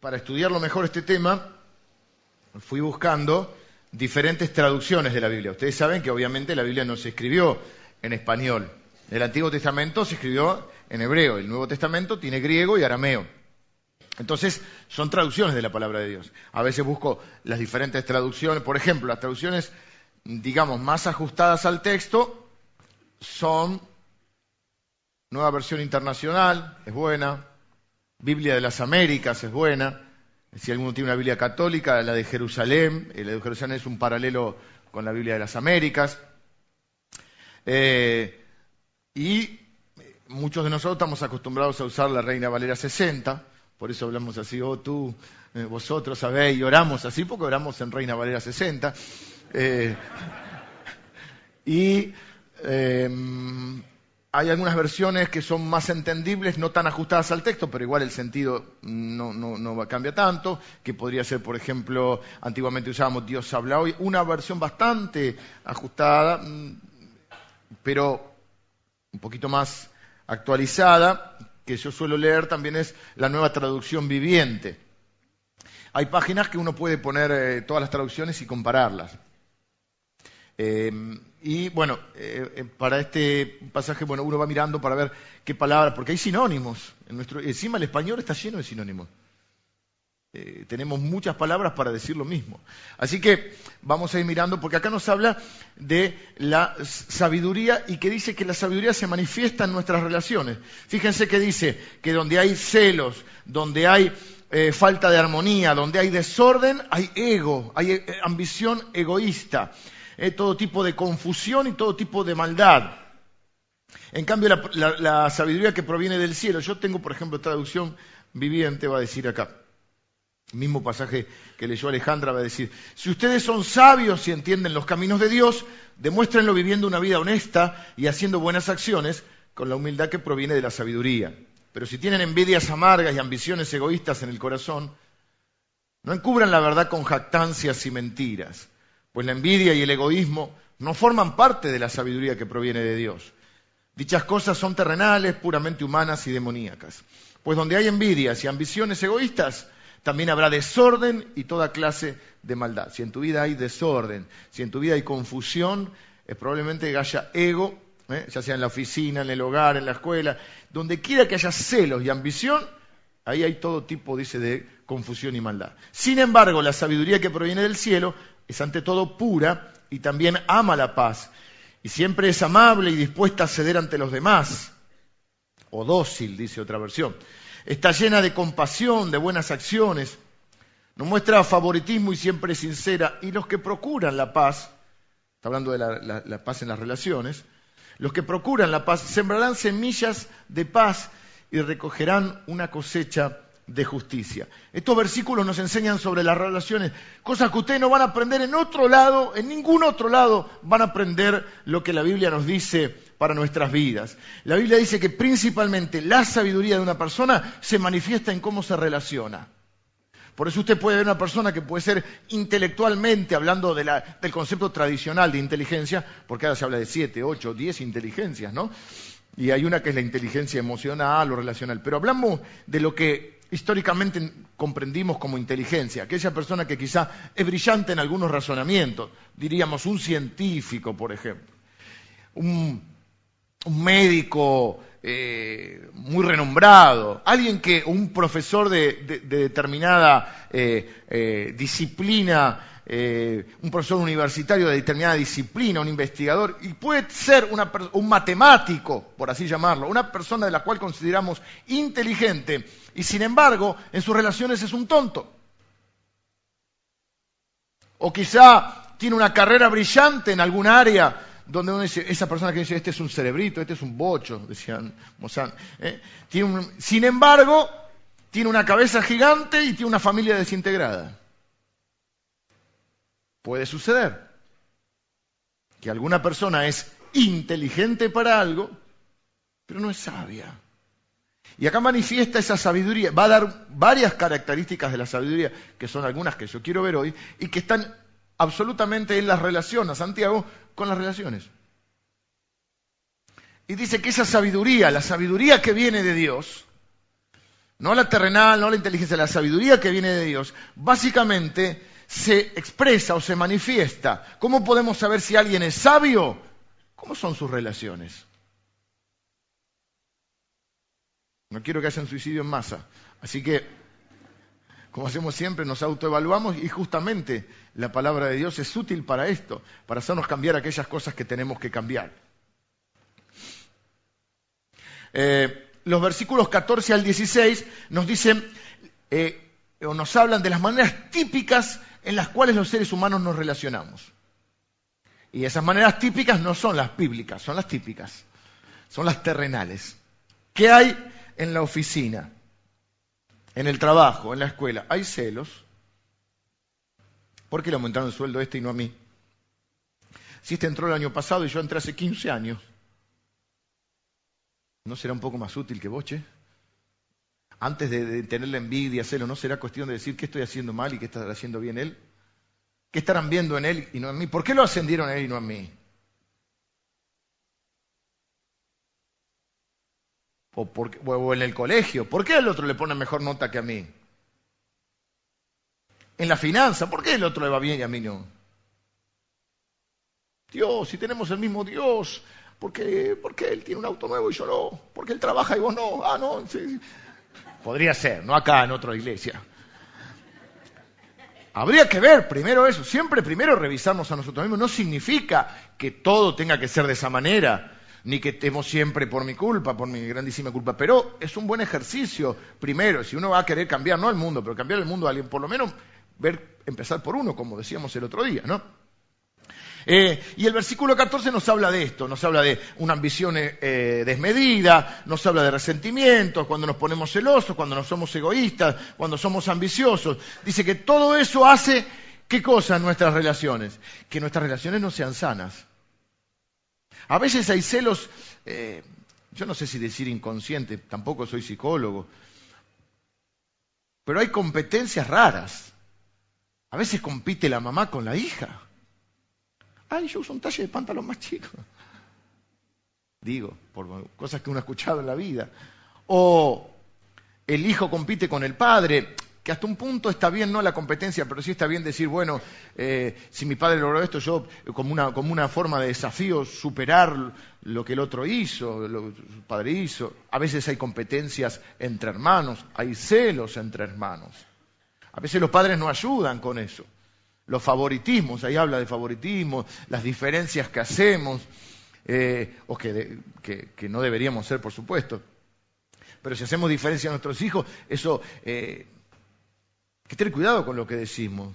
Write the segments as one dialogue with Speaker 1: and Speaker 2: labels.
Speaker 1: para estudiarlo mejor este tema, fui buscando diferentes traducciones de la Biblia. Ustedes saben que obviamente la Biblia no se escribió en español. El Antiguo Testamento se escribió en hebreo, el Nuevo Testamento tiene griego y arameo. Entonces, son traducciones de la palabra de Dios. A veces busco las diferentes traducciones, por ejemplo, las traducciones, digamos, más ajustadas al texto son Nueva Versión Internacional, es buena, Biblia de las Américas es buena, si alguno tiene una Biblia católica, la de Jerusalén, la de Jerusalén es un paralelo con la Biblia de las Américas. Eh, y muchos de nosotros estamos acostumbrados a usar la Reina Valera 60, por eso hablamos así, oh tú, eh, vosotros sabéis, y oramos así, porque oramos en Reina Valera 60. Eh, y em, hay algunas versiones que son más entendibles, no tan ajustadas al texto, pero igual el sentido no, cambia tanto, que podría ser, por ejemplo, antiguamente usábamos Dios habla hoy, una versión bastante ajustada, mm, pero un poquito más actualizada, que yo suelo leer también es la nueva traducción viviente. Hay páginas que uno puede poner eh, todas las traducciones y compararlas. Eh, y bueno, eh, eh, para este pasaje, bueno, uno va mirando para ver qué palabras, porque hay sinónimos. En nuestro, encima el español está lleno de sinónimos. tenemos muchas palabras para decir lo mismo. Así que vamos a ir mirando, porque acá nos habla de la sabiduría y que dice que la sabiduría se manifiesta en nuestras relaciones. Fíjense que dice que donde hay celos, donde hay falta de armonía, donde hay desorden, hay ego, hay ambición egoísta. Eh, todo tipo de confusión y todo tipo de maldad. En cambio, la, sabiduría que proviene del cielo, yo tengo, por ejemplo, traducción viviente, va a decir acá, mismo pasaje que leyó Alejandra, va a decir, si ustedes son sabios y entienden los caminos de Dios, demuéstrenlo viviendo una vida honesta y haciendo buenas acciones con la humildad que proviene de la sabiduría. Pero si tienen envidias amargas y ambiciones egoístas en el corazón, no encubran la verdad con jactancias y mentiras pues la envidia y el egoísmo no forman parte de la sabiduría que proviene de Dios. Dichas cosas son terrenales, puramente humanas y demoníacas. Pues donde hay envidias y ambiciones egoístas, también habrá desorden y toda clase de maldad. Si en tu vida hay desorden, si en tu vida hay confusión, es probablemente haya ego, ¿eh? ya sea en la oficina, en el hogar, en la escuela, donde quiera que haya celos y ambición, ahí hay todo tipo, dice, de confusión y maldad. Sin embargo, la sabiduría que proviene del cielo es ante todo pura y también ama la paz. Y siempre es amable y dispuesta a ceder ante los demás. O dócil, dice otra versión. Está llena de compasión, de buenas acciones. No muestra favoritismo y siempre es sincera. Y los que procuran la paz, está hablando de la, la paz en las relaciones, los que procuran la paz sembrarán semillas de paz y recogerán una cosecha de justicia. Estos versículos nos enseñan sobre las relaciones, cosas que ustedes no van a aprender en otro lado, en ningún otro lado van a aprender lo que la Biblia nos dice para nuestras vidas. La Biblia dice que principalmente la sabiduría de una persona se manifiesta en cómo se relaciona. Por eso usted puede ver una persona que puede ser intelectualmente, hablando del concepto tradicional de inteligencia, porque ahora se habla de siete, ocho, diez inteligencias, ¿no? Y hay una que es la inteligencia emocional o relacional. Pero hablamos de lo que históricamente comprendimos como inteligencia, aquella persona que quizá es brillante en algunos razonamientos, diríamos un científico, por ejemplo, un, médico eh, muy renombrado, alguien que, un profesor de, determinada eh, eh, disciplina un profesor universitario de determinada disciplina, un investigador, y puede ser un matemático, por así llamarlo, una persona de la cual consideramos inteligente, y sin embargo en sus relaciones es un tonto. O quizá tiene una carrera brillante en algún área donde uno dice, esa persona que dice, este es un cerebrito, este es un bocho, decían Mozart. ¿eh? sin embargo, tiene una cabeza gigante y tiene una familia desintegrada. Puede suceder que alguna persona es inteligente para algo, pero no es sabia. Y acá manifiesta esa sabiduría, va a dar varias características de la sabiduría, que son algunas que yo quiero ver hoy, y que están absolutamente en las relaciones, Santiago, con las relaciones. Y dice que esa sabiduría, la sabiduría que viene de Dios, no la terrenal, no la inteligencia, la sabiduría que viene de Dios, básicamente se expresa o se manifiesta. ¿Cómo podemos saber si alguien es sabio? ¿Cómo son sus relaciones? No quiero que haya un suicidio en masa. Así que, como hacemos siempre, nos autoevaluamos y justamente la palabra de Dios es útil para esto, para hacernos cambiar aquellas cosas que tenemos que cambiar. Eh, los versículos 14 al 16 nos dicen eh, o nos hablan de las maneras típicas en las cuales los seres humanos nos relacionamos. Y esas maneras típicas no son las bíblicas, son las típicas, son las terrenales. ¿Qué hay en la oficina, en el trabajo, en la escuela? Hay celos. ¿Por qué le aumentaron el sueldo a este y no a mí? Si este entró el año pasado y yo entré hace 15 años, ¿no será un poco más útil que Boche? Antes de, tener la envidia, celo, ¿no será cuestión de decir qué estoy haciendo mal y qué está haciendo bien él? ¿Qué estarán viendo en él y no en mí? ¿Por qué lo ascendieron a él y no a mí? O, o, en el colegio, ¿por qué el otro le pone mejor nota que a mí? En la finanza, ¿por qué el otro le va bien y a mí no? Dios, si tenemos el mismo Dios, ¿por qué, él tiene un auto nuevo y yo no? ¿Por qué él trabaja y vos no? Ah, no, sí. Podría ser, no acá en otra iglesia. Habría que ver primero eso, siempre primero revisarnos a nosotros mismos. No significa que todo tenga que ser de esa manera, ni que estemos siempre por mi culpa, por mi grandísima culpa, pero es un buen ejercicio primero, si uno va a querer cambiar, no al mundo, pero cambiar el mundo a alguien, por lo menos ver, empezar por uno, como decíamos el otro día, ¿no? Eh, y el versículo 14 nos habla de esto, nos habla de una ambición eh, desmedida, nos habla de resentimientos, cuando nos ponemos celosos, cuando nos somos egoístas, cuando somos ambiciosos. Dice que todo eso hace, ¿qué cosa en nuestras relaciones? Que nuestras relaciones no sean sanas. A veces hay celos, eh, yo no sé si decir inconsciente, tampoco soy psicólogo, pero hay competencias raras. A veces compite la mamá con la hija. Ay, yo uso un talle de pantalón más chico. Digo, por cosas que uno ha escuchado en la vida. O el hijo compite con el padre, que hasta un punto está bien, no la competencia, pero sí está bien decir, bueno, eh, si mi padre logró esto, yo como una, como una forma de desafío superar lo que el otro hizo, lo que su padre hizo. A veces hay competencias entre hermanos, hay celos entre hermanos. A veces los padres no ayudan con eso los favoritismos, ahí habla de favoritismo, las diferencias que hacemos, eh, o que, no deberíamos ser, por supuesto. Pero si hacemos diferencia a nuestros hijos, eso, eh, que tener cuidado con lo que decimos.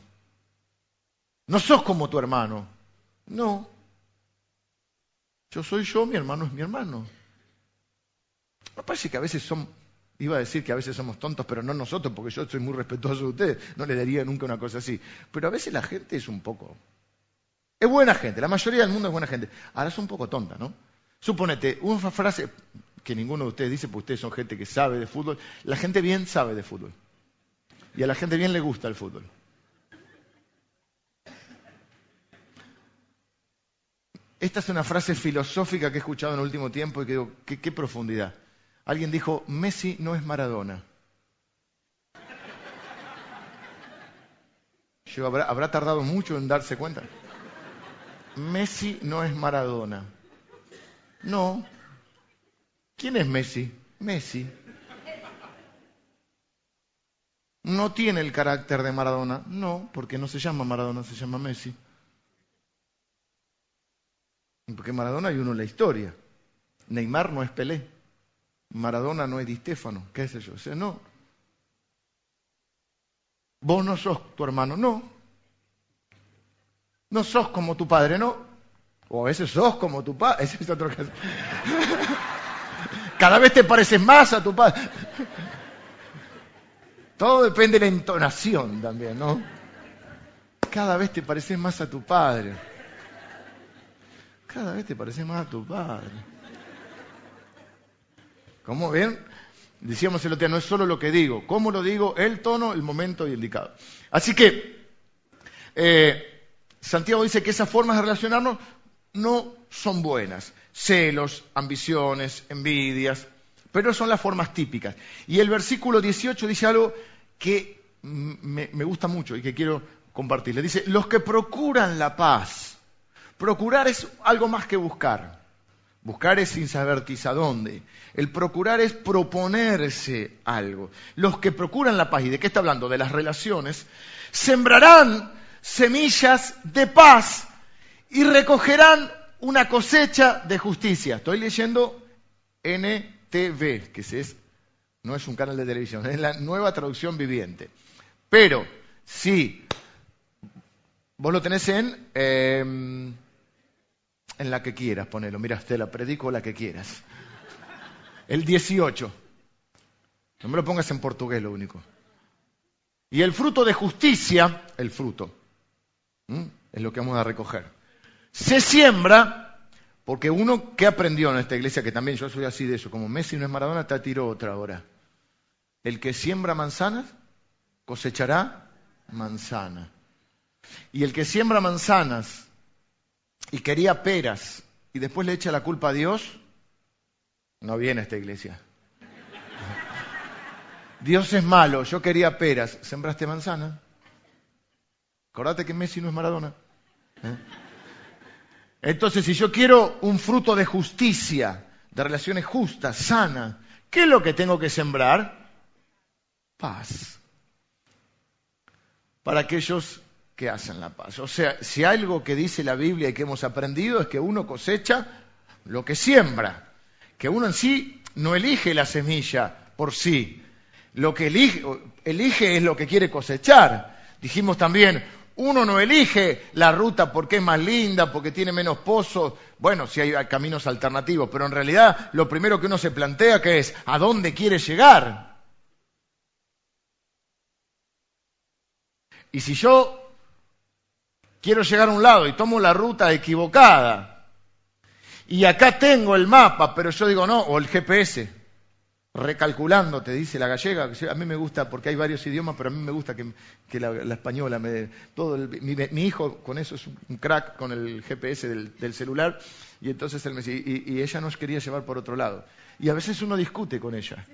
Speaker 1: No sos como tu hermano. No. Yo soy yo, mi hermano es mi hermano. Me parece que a veces son Iba a decir que a veces somos tontos, pero no nosotros, porque yo soy muy respetuoso de ustedes, no le daría nunca una cosa así. Pero a veces la gente es un poco... Es buena gente, la mayoría del mundo es buena gente. Ahora es un poco tonta, ¿no? Suponete, una frase que ninguno de ustedes dice, porque ustedes son gente que sabe de fútbol. La gente bien sabe de fútbol. Y a la gente bien le gusta el fútbol. Esta es una frase filosófica que he escuchado en el último tiempo y que digo, qué profundidad. Alguien dijo, Messi no es Maradona. ¿habrá, ¿Habrá tardado mucho en darse cuenta? Messi no es Maradona. No. ¿Quién es Messi? Messi. No tiene el carácter de Maradona. No, porque no se llama Maradona, se llama Messi. Porque Maradona hay uno en la historia. Neymar no es Pelé. Maradona no es Di Stefano, qué sé yo. No. Vos no sos tu hermano, no. No sos como tu padre, no. O a veces sos como tu padre, ese es otro caso. Cada vez te pareces más a tu padre. Todo depende de la entonación también, ¿no? Cada vez te pareces más a tu padre. Cada vez te pareces más a tu padre. ¿Cómo ven? Decíamos el otro día, no es solo lo que digo, cómo lo digo, el tono, el momento y el indicado. Así que, eh, Santiago dice que esas formas de relacionarnos no son buenas. Celos, ambiciones, envidias, Pero son las formas típicas. Y el versículo 18 dice algo que me, gusta mucho y que quiero compartirle. Dice, los que procuran la paz. Procurar es algo más que buscar. Buscar es sin saber quizá dónde. El procurar es proponerse algo. Los que procuran la paz, ¿y de qué está hablando? De las relaciones, sembrarán semillas de paz y recogerán una cosecha de justicia. Estoy leyendo NTV, que es, no es un canal de televisión, es la nueva traducción viviente. Pero, si vos lo tenés en... Em, en la que quieras, ponelo. Mira, te la predico la que quieras. El 18. No me lo pongas en portugués, lo único. Y el fruto de justicia, el fruto, es lo que vamos a recoger. Se siembra, porque uno que aprendió en esta iglesia, que también yo soy así de eso, como Messi no es Maradona, te tiró otra hora. El que siembra manzanas, cosechará manzana. Y el que siembra manzanas y quería peras y después le echa la culpa a Dios, no viene a esta iglesia. Dios es malo, yo quería peras, sembraste manzana. Acordate que Messi no es Maradona. ¿Eh? Entonces, si yo quiero un fruto de justicia, de relaciones justas, sanas, ¿qué es lo que tengo que sembrar? Paz. Para aquellos que hacen la paz. O sea, si algo que dice la Biblia y que hemos aprendido es que uno cosecha lo que siembra, que uno en sí no elige la semilla por sí, lo que elige, elige es lo que quiere cosechar. Dijimos también, uno no elige la ruta porque es más linda, porque tiene menos pozos, bueno, si hay caminos alternativos, pero en realidad lo primero que uno se plantea que es, ¿a dónde quiere llegar? Y si yo quiero llegar a un lado y tomo la ruta equivocada. Y acá tengo el mapa, pero yo digo no, o el GPS. Recalculando, te dice la gallega. A mí me gusta, porque hay varios idiomas, pero a mí me gusta que, la, española me. Todo mi, hijo con eso es un crack con el GPS del, celular. Y entonces él me dice, y, ella nos quería llevar por otro lado. Y a veces uno discute con ella.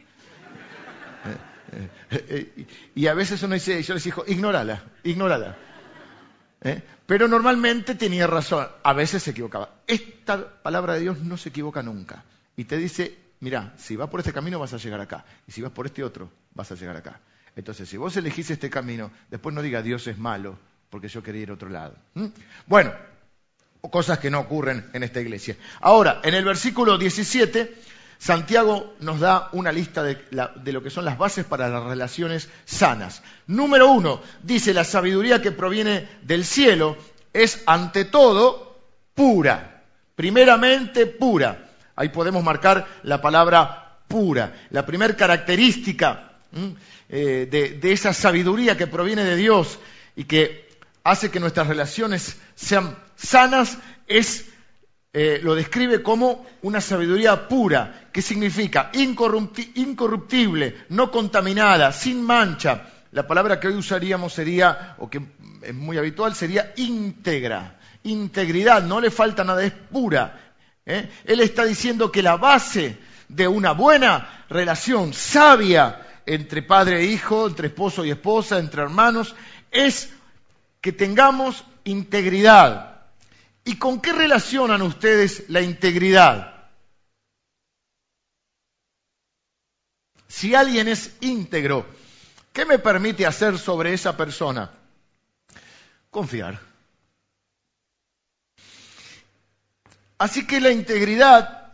Speaker 1: Eh, eh, eh, y a veces uno dice, yo les digo, ignórala, ignórala. Pero normalmente tenía razón, a veces se equivocaba. Esta palabra de Dios no se equivoca nunca. Y te dice, mira, si vas por este camino vas a llegar acá, y si vas por este otro vas a llegar acá. Entonces, si vos elegís este camino, después no diga Dios es malo, porque yo quería ir a otro lado. Bueno, cosas que no ocurren en esta iglesia. Ahora, en el versículo 17 Santiago nos da una lista de, lo que son las bases para las relaciones sanas. Número uno, dice la sabiduría que proviene del cielo es ante todo pura, primeramente pura. Ahí podemos marcar la palabra pura. La primera característica eh, de esa sabiduría que proviene de Dios y que hace que nuestras relaciones sean sanas es eh, lo describe como una sabiduría pura, que significa incorruptible, no contaminada, sin mancha. La palabra que hoy usaríamos sería, o que es muy habitual, sería íntegra. Integridad, no le falta nada, es pura. ¿Eh? Él está diciendo que la base de una buena relación sabia entre padre e hijo, entre esposo y esposa, entre hermanos, es que tengamos integridad. ¿Y con qué relacionan ustedes la integridad? Si alguien es íntegro, ¿qué me permite hacer sobre esa persona? Confiar. Así que la integridad,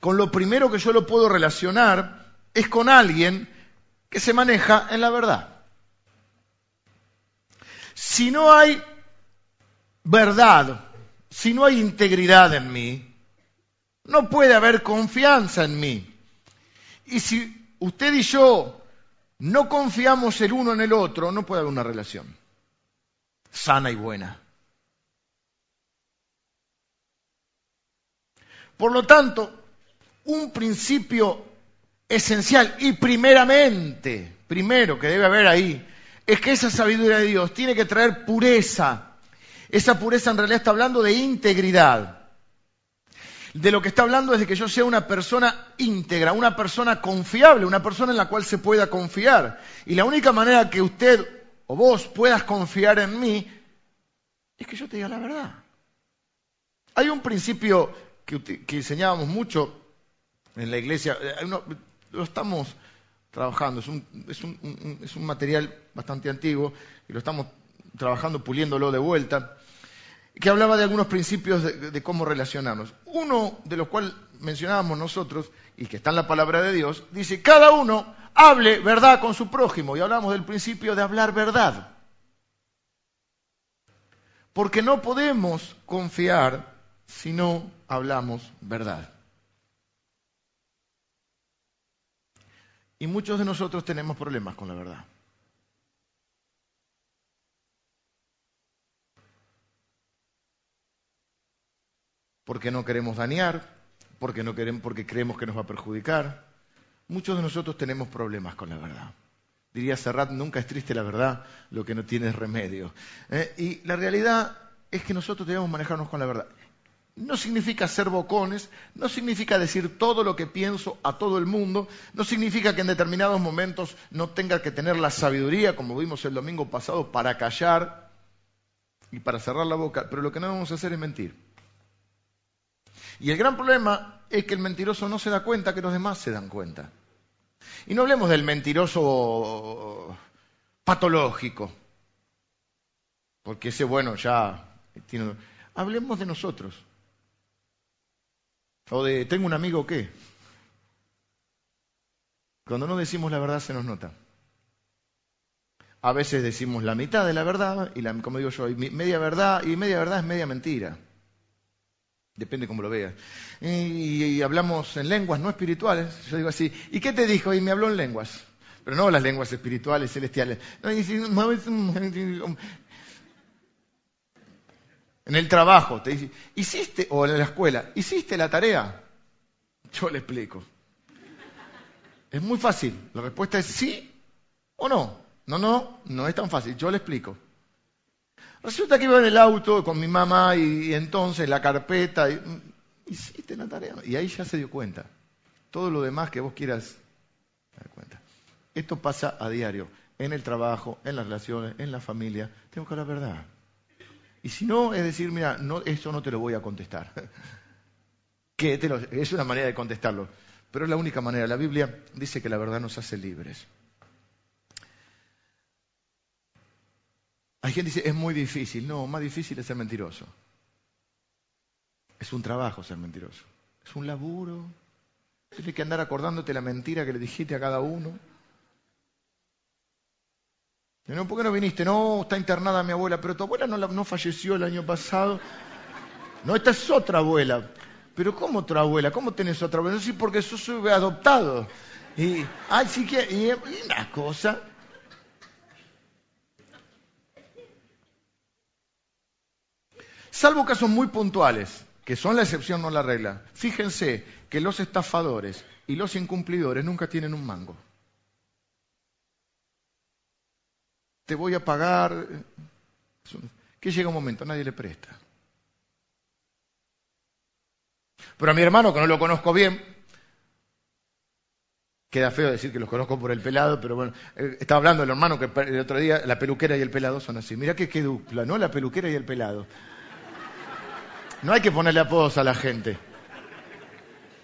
Speaker 1: con lo primero que yo lo puedo relacionar, es con alguien que se maneja en la verdad. Si no hay verdad, si no hay integridad en mí, no puede haber confianza en mí. Y si usted y yo no confiamos el uno en el otro, no puede haber una relación sana y buena. Por lo tanto, un principio esencial y primeramente, primero que debe haber ahí, es que esa sabiduría de Dios tiene que traer pureza esa pureza en realidad está hablando de integridad. De lo que está hablando es de que yo sea una persona íntegra, una persona confiable, una persona en la cual se pueda confiar. Y la única manera que usted o vos puedas confiar en mí es que yo te diga la verdad. Hay un principio que, enseñábamos mucho en la iglesia, eh, lo estamos trabajando, es un, es un material bastante antiguo y lo estamos trabajando, puliéndolo de vuelta que hablaba de algunos principios de, cómo relacionarnos. Uno de los cuales mencionábamos nosotros, y que está en la palabra de Dios, dice, cada uno hable verdad con su prójimo. Y hablamos del principio de hablar verdad. Porque no podemos confiar si no hablamos verdad. Y muchos de nosotros tenemos problemas con la verdad. porque no queremos dañar, porque, no queremos, porque creemos que nos va a perjudicar. Muchos de nosotros tenemos problemas con la verdad. Diría Serrat, nunca es triste la verdad, lo que no tiene remedio. ¿eh? Y la realidad es que nosotros debemos manejarnos con la verdad. No significa ser bocones, no significa decir todo lo que pienso a todo el mundo, no significa que en determinados momentos no tenga que tener la sabiduría, como vimos el domingo pasado, para callar y para cerrar la boca, pero lo que no vamos a hacer es mentir. Y el gran problema es que el mentiroso no se da cuenta que los demás se dan cuenta. Y no hablemos del mentiroso patológico, porque ese, bueno, ya tiene... Hablemos de nosotros. O de, tengo un amigo que... Cuando no decimos la verdad se nos nota. A veces decimos la mitad de la verdad, y la, como digo yo, media verdad, y media verdad es media mentira. Depende cómo lo veas. Y, hablamos en lenguas no espirituales. Yo digo así, ¿y qué te dijo? Y me habló en lenguas. Pero no las lenguas espirituales, celestiales. En el trabajo, te dice, ¿hiciste, o en la escuela, ¿hiciste la tarea? Yo le explico. Es muy fácil. La respuesta es sí o no. No, no, no es tan fácil. Yo le explico. Resulta que iba en el auto con mi mamá y, entonces la carpeta, y, hiciste la tarea. Y ahí ya se dio cuenta. Todo lo demás que vos quieras cuenta. Esto pasa a diario, en el trabajo, en las relaciones, en la familia. Tengo que hablar verdad. Y si no, es decir, mira, no, eso no te lo voy a contestar. que es una manera de contestarlo. Pero es la única manera. La Biblia dice que la verdad nos hace libres. Hay quien dice, es muy difícil. No, más difícil es ser mentiroso. Es un trabajo ser mentiroso. Es un laburo. Tienes que andar acordándote la mentira que le dijiste a cada uno. No, ¿Por qué no viniste? No, está internada mi abuela, pero tu abuela no, no falleció el año pasado. No, esta es otra abuela. Pero ¿cómo otra abuela? ¿Cómo tenés otra abuela? Sí, porque yo soy adoptado. Y, ay, sí que, y una cosa. Salvo casos muy puntuales, que son la excepción, no la regla. Fíjense que los estafadores y los incumplidores nunca tienen un mango. Te voy a pagar. Que llega un momento, nadie le presta. Pero a mi hermano, que no lo conozco bien, queda feo decir que los conozco por el pelado, pero bueno, eh, estaba hablando del hermano que el otro día la peluquera y el pelado son así. Mira que qué dupla, ¿no? La peluquera y el pelado. No hay que ponerle apodos a la gente.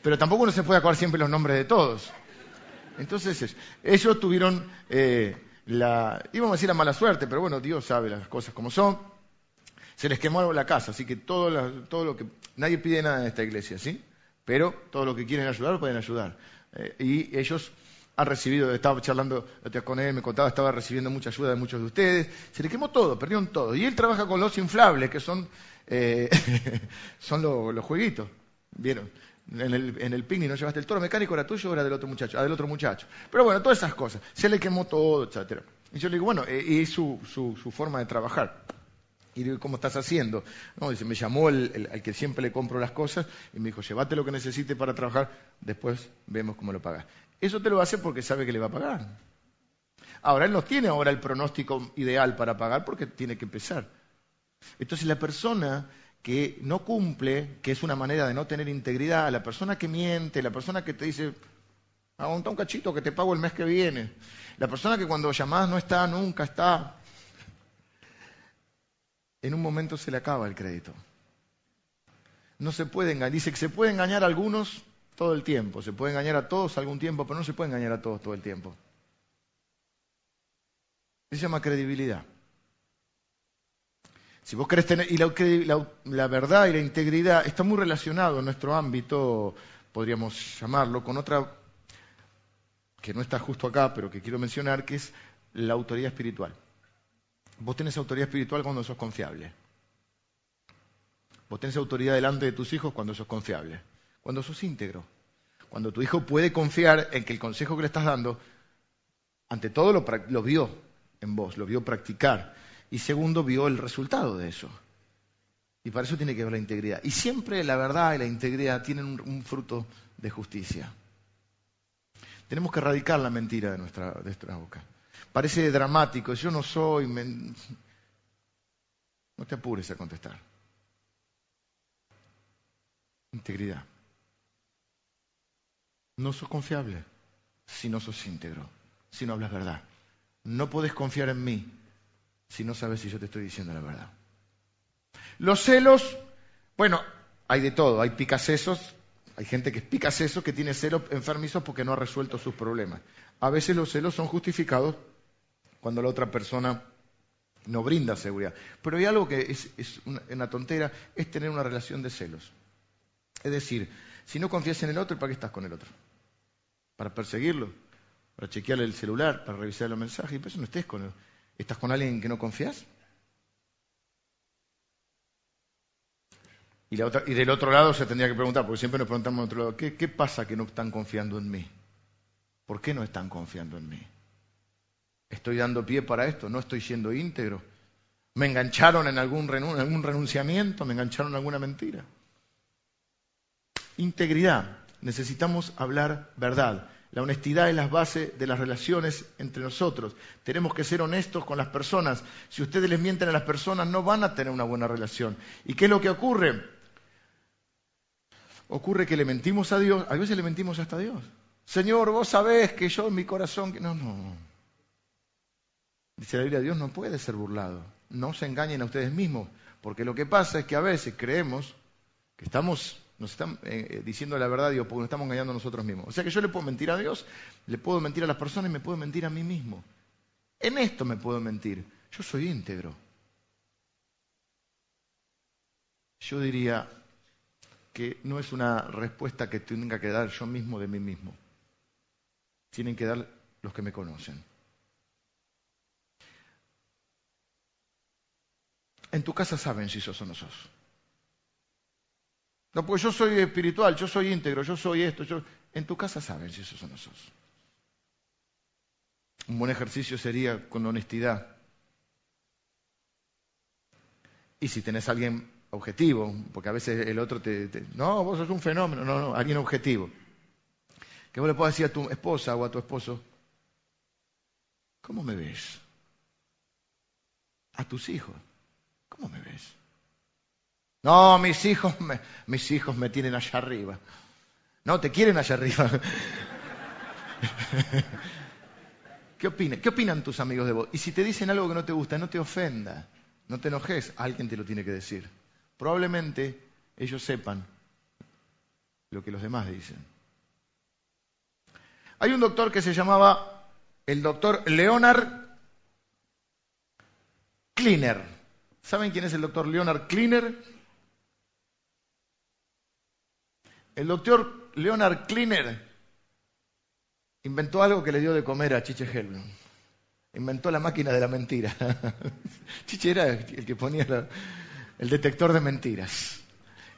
Speaker 1: Pero tampoco uno se puede acordar siempre los nombres de todos. Entonces, ellos tuvieron eh, la, íbamos a decir la mala suerte, pero bueno, Dios sabe las cosas como son. Se les quemó la casa, así que todo, todo lo que, nadie pide nada en esta iglesia, ¿sí? Pero todo lo que quieren ayudar, pueden ayudar. Eh, y ellos han recibido, estaba charlando con él, me contaba, estaba recibiendo mucha ayuda de muchos de ustedes. Se les quemó todo, perdieron todo. Y él trabaja con los inflables, que son eh, son los jueguitos. ¿Vieron? En el, en el picnic no llevaste el toro mecánico, era tuyo o era del otro muchacho, ah, del otro muchacho. Pero bueno, todas esas cosas. Se le quemó todo, etcétera. Y yo le digo, bueno, eh, y su, su, forma de trabajar. Y digo, ¿cómo estás haciendo? No, dice, me llamó el, al que siempre le compro las cosas y me dijo, llévate lo que necesite para trabajar, después vemos cómo lo pagas. Eso te lo hace porque sabe que le va a pagar. Ahora, él no tiene ahora el pronóstico ideal para pagar porque tiene que empezar. Entonces la persona que no cumple, que es una manera de no tener integridad, la persona que miente, la persona que te dice, aguanta un cachito que te pago el mes que viene, la persona que cuando llamás no está, nunca está, en un momento se le acaba el crédito. No se puede engañar, dice que se puede engañar a algunos todo el tiempo, se puede engañar a todos algún tiempo, pero no se puede engañar a todos todo el tiempo. Se llama credibilidad. Si vos querés tener, y la, verdad y la integridad está muy relacionado en nuestro ámbito, podríamos llamarlo, con otra que no está justo acá, pero que quiero mencionar, que es la autoridad espiritual. Vos tenés autoridad espiritual cuando sos confiable. Vos tenés autoridad delante de tus hijos cuando sos confiable. Cuando sos íntegro. Cuando tu hijo puede confiar en que el consejo que le estás dando, ante todo lo vio en vos, lo vio practicar. Y segundo, vio el resultado de eso. Y para eso tiene que ver la integridad. Y siempre la verdad y la integridad tienen un, fruto de justicia. Tenemos que erradicar la mentira de nuestra, de boca. Parece dramático, yo no soy... No te apures a contestar. Integridad. No sos confiable si no sos íntegro, si no hablas verdad. No puedes confiar en mí si no sabes si yo te estoy diciendo la verdad. Los celos, bueno, hay de todo, hay picasesos, hay gente que es picaseso que tiene celos enfermizos porque no ha resuelto sus problemas. A veces los celos son justificados cuando la otra persona no brinda seguridad. Pero hay algo que es, una, tontera, es tener una relación de celos. Es decir, si no confías en el otro, ¿para qué estás con el otro? Para perseguirlo, para chequearle el celular, para revisar los mensajes, y por eso no estés con él. ¿Estás con alguien en que no confías? Y, del otro lado se tendría que preguntar, porque siempre nos preguntamos del otro lado, ¿qué pasa que no están confiando en mí? ¿Por qué no están confiando en mí? ¿Estoy dando pie para esto? ¿No estoy siendo íntegro? ¿Me engancharon en algún, renunciamiento? ¿Me engancharon en alguna mentira? Integridad. Necesitamos hablar verdad. La honestidad es la base de las relaciones entre nosotros. Tenemos que ser honestos con las personas. Si ustedes les mienten a las personas, no van a tener una buena relación. ¿Y qué es lo que ocurre? Ocurre que le mentimos a Dios, a veces le mentimos hasta a Dios. Señor, vos sabés que yo en mi corazón... No, no. Dice la Biblia, Dios no puede ser burlado. No se engañen a ustedes mismos, porque lo que pasa es que a veces creemos que estamos, nos están eh, eh, diciendo la verdad, Dios, porque nos estamos engañando a nosotros mismos. O sea que yo le puedo mentir a Dios, le puedo mentir a las personas y me puedo mentir a mí mismo. En esto me puedo mentir. Yo soy íntegro. Yo diría que no es una respuesta que tenga que dar yo mismo de mí mismo. Tienen que dar los que me conocen. En tu casa saben si sos o no sos. No, porque yo soy espiritual, yo soy íntegro, yo soy esto. Yo... En tu casa saben si sos o no sos. Un buen ejercicio sería con honestidad. Y si tenés a alguien objetivo, porque a veces el otro te, te, No, vos sos un fenómeno. No, no, alguien objetivo. Que vos le puedas decir a tu esposa o a tu esposo, ¿cómo me ves? A tus hijos. ¿Cómo me ves? No, mis hijos me, mis hijos me tienen allá arriba. No, te quieren allá arriba. ¿Qué opinan? ¿Qué opinan tus amigos de vos? Y si te dicen algo que no te gusta, no te ofenda, no te enojes, alguien te lo tiene que decir. Probablemente ellos sepan lo que los demás dicen. Hay un doctor que se llamaba el doctor Leonard Cleaner. ¿Saben quién es el doctor Leonard Kleiner? El doctor Leonard Kleiner inventó algo que le dio de comer a Chiche Helblum. Inventó la máquina de la mentira. Chiche era el que ponía el detector de mentiras.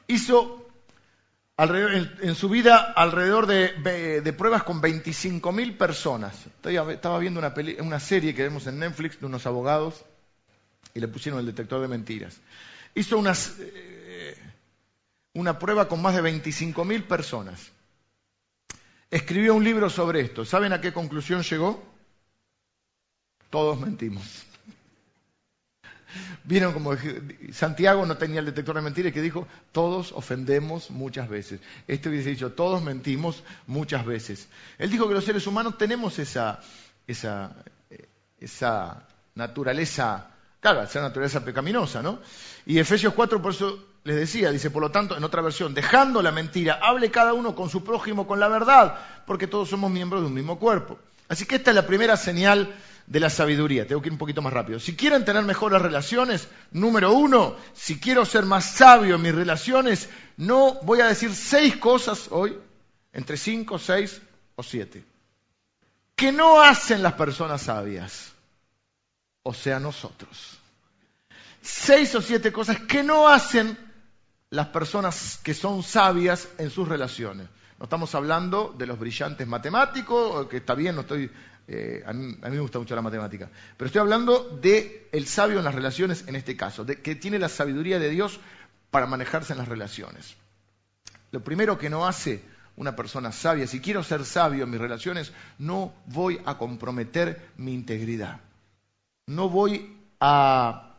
Speaker 1: Hizo en, su vida alrededor de, pruebas con 25.000 personas. Estaba viendo una, una serie que vemos en Netflix de unos abogados y le pusieron el detector de mentiras. Hizo unas, eh, una prueba con más de 25.000 personas. Escribió un libro sobre esto. ¿Saben a qué conclusión llegó? Todos mentimos. Vieron como Santiago no tenía el detector de mentiras que dijo, todos ofendemos muchas veces. Este hubiese dicho, todos mentimos muchas veces. Él dijo que los seres humanos tenemos esa, esa, esa naturaleza, claro, esa naturaleza pecaminosa, ¿no? Y Efesios 4 por eso les decía, dice, por lo tanto, en otra versión, dejando la mentira, hable cada uno con su prójimo con la verdad, porque todos somos miembros de un mismo cuerpo. Así que esta es la primera señal de la sabiduría. Tengo que ir un poquito más rápido. Si quieren tener mejores relaciones, número uno, si quiero ser más sabio en mis relaciones, no voy a decir seis cosas hoy, entre cinco, seis o siete, que no hacen las personas sabias, o sea, nosotros. Seis o siete cosas que no hacen las personas que son sabias en sus relaciones. No estamos hablando de los brillantes matemáticos, que está bien, no estoy eh, a, mí, me gusta mucho la matemática. Pero estoy hablando el sabio en las relaciones en este caso, de que tiene la sabiduría de Dios para manejarse en las relaciones. Lo primero que no hace una persona sabia, si quiero ser sabio en mis relaciones, no voy a comprometer mi integridad. No voy a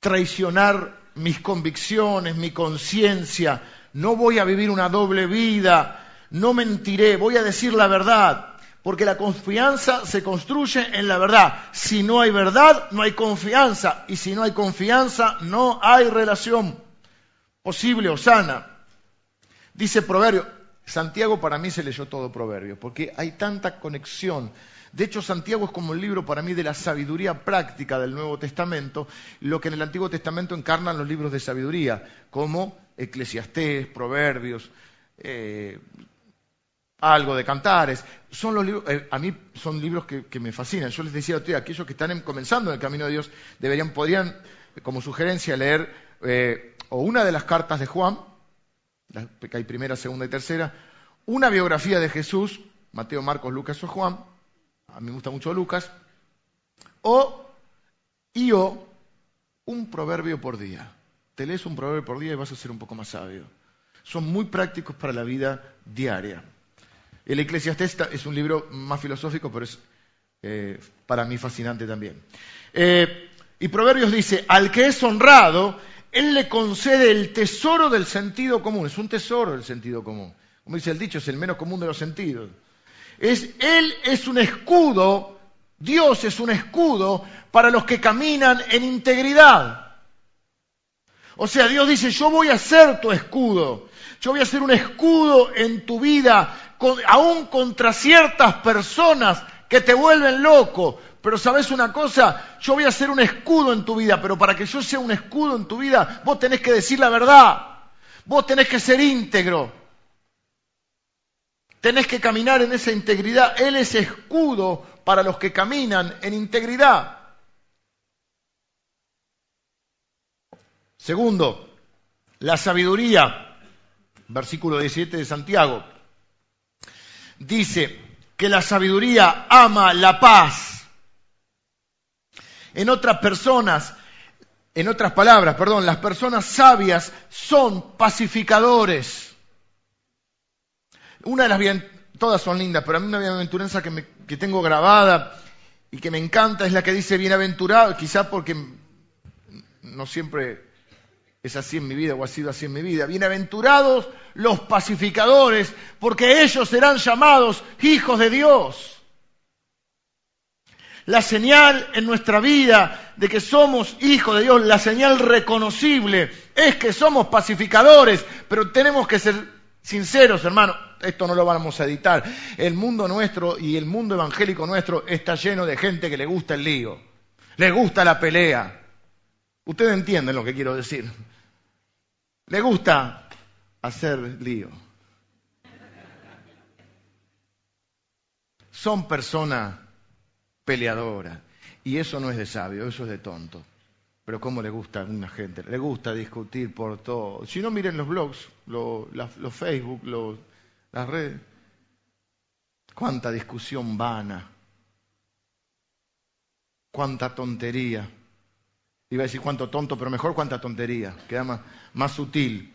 Speaker 1: traicionar mis convicciones, mi conciencia. No voy a vivir una doble vida. No mentiré, voy a decir la verdad porque la confianza se construye en la verdad. Si no hay verdad, no hay confianza. Y si no hay confianza, no hay relación posible o sana. Dice Proverbio, Santiago para mí se leyó todo Proverbio, porque hay tanta conexión. De hecho, Santiago es como el libro para mí de la sabiduría práctica del Nuevo Testamento, lo que en el Antiguo Testamento encarnan los libros de sabiduría, como Eclesiastés, Proverbios, eh, algo de cantares. Son los libros, eh, a mí son libros que, me fascinan. Yo les decía a ustedes, aquellos que están comenzando en el camino de Dios, deberían, podrían, como sugerencia, leer eh, o una de las cartas de Juan, que hay primera, segunda y tercera, una biografía de Jesús, Mateo, Marcos, Lucas o Juan, a mí me gusta mucho Lucas, o, y o, un proverbio por día. Te lees un proverbio por día y vas a ser un poco más sabio. Son muy prácticos para la vida diaria. El Eclesiastés es un libro más filosófico, pero es eh, para mí fascinante también. Eh, y Proverbios dice, al que es honrado, él le concede el tesoro del sentido común. Es un tesoro del sentido común. Como dice el dicho, es el menos común de los sentidos. Es, él es un escudo, Dios es un escudo para los que caminan en integridad. O sea, Dios dice, yo voy a ser tu escudo. Yo voy a ser un escudo en tu vida aún contra ciertas personas que te vuelven loco. Pero sabes una cosa, yo voy a ser un escudo en tu vida, pero para que yo sea un escudo en tu vida, vos tenés que decir la verdad. Vos tenés que ser íntegro. Tenés que caminar en esa integridad. Él es escudo para los que caminan en integridad. Segundo, la sabiduría, versículo 17 de Santiago dice que la sabiduría ama la paz. En otras personas, en otras palabras, perdón, las personas sabias son pacificadores. Una de las todas son lindas, pero a mí una bienaventuranza que, que tengo grabada y que me encanta es la que dice bienaventurado, quizás porque no siempre es así en mi vida o ha sido así en mi vida. Bienaventurados los pacificadores, porque ellos serán llamados hijos de Dios. La señal en nuestra vida de que somos hijos de Dios, la señal reconocible, es que somos pacificadores, pero tenemos que ser sinceros, hermano. Esto no lo vamos a editar. El mundo nuestro y el mundo evangélico nuestro está lleno de gente que le gusta el lío, le gusta la pelea, Ustedes entienden lo que quiero decir. Le gusta hacer lío. Son personas peleadoras. Y eso no es de sabio, eso es de tonto. Pero ¿cómo le gusta a una gente? Le gusta discutir por todo. Si no, miren los blogs, los, Facebook, las redes. Cuánta discusión vana. Cuánta tontería. Iba a decir cuánto tonto, pero mejor cuánta tontería, queda más, más sutil.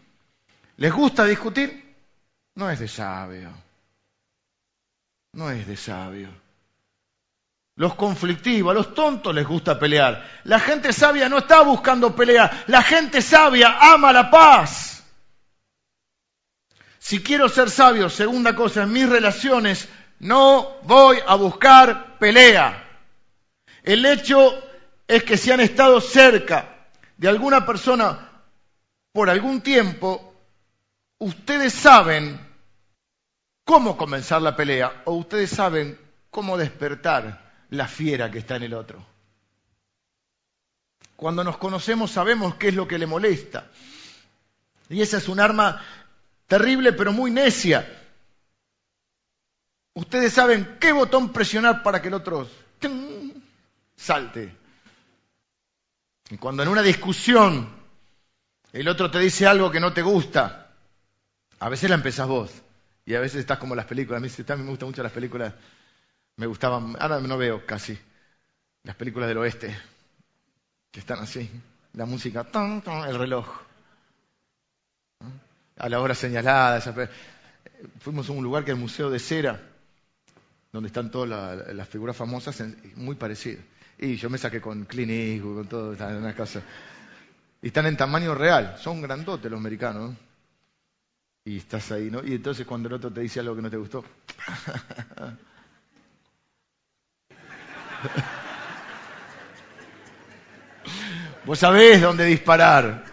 Speaker 1: ¿Les gusta discutir? No es de sabio. No es de sabio. Los conflictivos, a los tontos les gusta pelear. La gente sabia no está buscando pelea. La gente sabia ama la paz. Si quiero ser sabio, segunda cosa, en mis relaciones no voy a buscar pelea. El hecho es que si han estado cerca de alguna persona por algún tiempo, ustedes saben cómo comenzar la pelea o ustedes saben cómo despertar la fiera que está en el otro. Cuando nos conocemos sabemos qué es lo que le molesta. Y esa es un arma terrible pero muy necia. Ustedes saben qué botón presionar para que el otro salte. Y cuando en una discusión el otro te dice algo que no te gusta, a veces la empezás vos. Y a veces estás como las películas. A mí, me gustan mucho las películas me gustaban, ahora no veo casi, las películas del oeste, que están así, la música, el reloj, a la hora señalada. Fuimos a un lugar que es el Museo de Cera, donde están todas las figuras famosas, muy parecidas. Y yo me saqué con Clint con todo, en una casa. Y están en tamaño real, son grandotes los americanos. Y estás ahí, ¿no? Y entonces cuando el otro te dice algo que no te gustó, Vos sabés dónde disparar.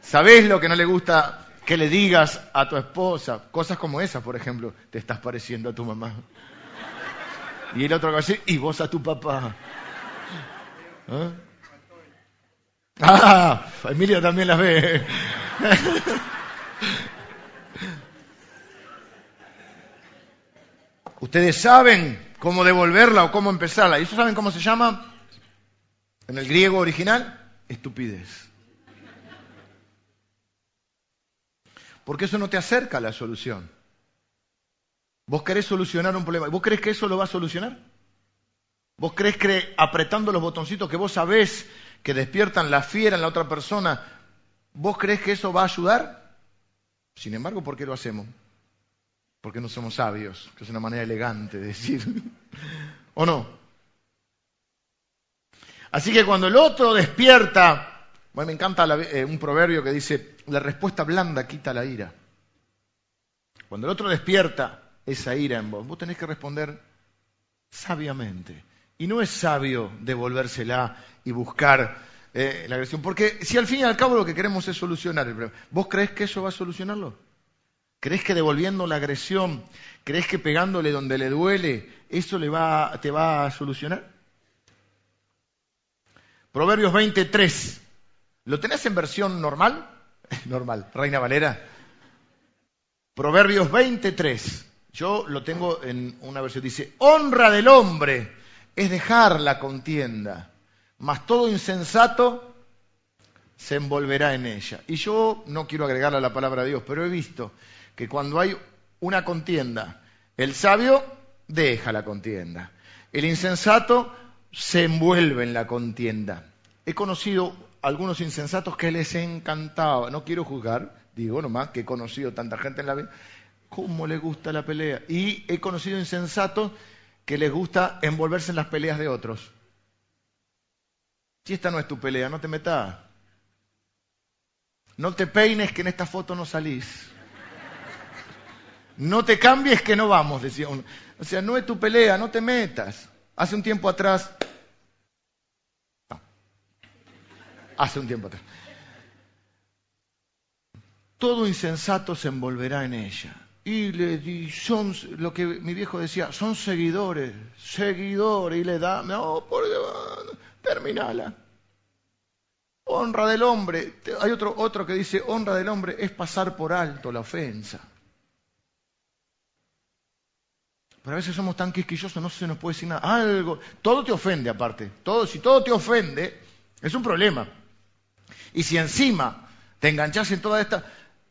Speaker 1: Sabés lo que no le gusta que le digas a tu esposa. Cosas como esas, por ejemplo. Te estás pareciendo a tu mamá. Y el otro va a decir, y vos a tu papá. ¿Ah? ah, Emilia también las ve. Ustedes saben cómo devolverla o cómo empezarla. ¿Y eso saben cómo se llama? En el griego original, estupidez. Porque eso no te acerca a la solución. Vos querés solucionar un problema. ¿Vos crees que eso lo va a solucionar? ¿Vos crees que apretando los botoncitos que vos sabés que despiertan la fiera en la otra persona, vos crees que eso va a ayudar? Sin embargo, ¿por qué lo hacemos? Porque no somos sabios, que es una manera elegante de decir, ¿o no? Así que cuando el otro despierta, bueno, me encanta eh, un proverbio que dice, la respuesta blanda quita la ira. Cuando el otro despierta esa ira en vos, vos tenés que responder sabiamente. Y no es sabio devolvérsela y buscar eh, la agresión, porque si al fin y al cabo lo que queremos es solucionar el problema, ¿vos crees que eso va a solucionarlo? ¿Crees que devolviendo la agresión, crees que pegándole donde le duele, eso le va, te va a solucionar? Proverbios 23. ¿Lo tenés en versión normal? normal, Reina Valera. Proverbios 23. Yo lo tengo en una versión. Dice, honra del hombre es dejar la contienda, mas todo insensato se envolverá en ella. Y yo no quiero agregarle a la palabra de Dios, pero he visto que cuando hay una contienda, el sabio deja la contienda, el insensato se envuelve en la contienda. He conocido algunos insensatos que les encantaba, no quiero juzgar, digo nomás que he conocido tanta gente en la vida, cómo les gusta la pelea. Y he conocido insensatos que les gusta envolverse en las peleas de otros. Si esta no es tu pelea, no te metas. No te peines que en esta foto no salís. No te cambies que no vamos, decía uno. O sea, no es tu pelea, no te metas. Hace un tiempo atrás. Hace un tiempo atrás. Todo insensato se envolverá en ella. Y le di, son lo que mi viejo decía, son seguidores, seguidores, y le da, no, por terminala. Honra del hombre, hay otro, otro que dice, honra del hombre es pasar por alto la ofensa. Pero a veces somos tan quisquillosos, no se nos puede decir nada. Algo, todo te ofende aparte. Si todo te ofende, es un problema. Y si encima te enganchas en toda esta,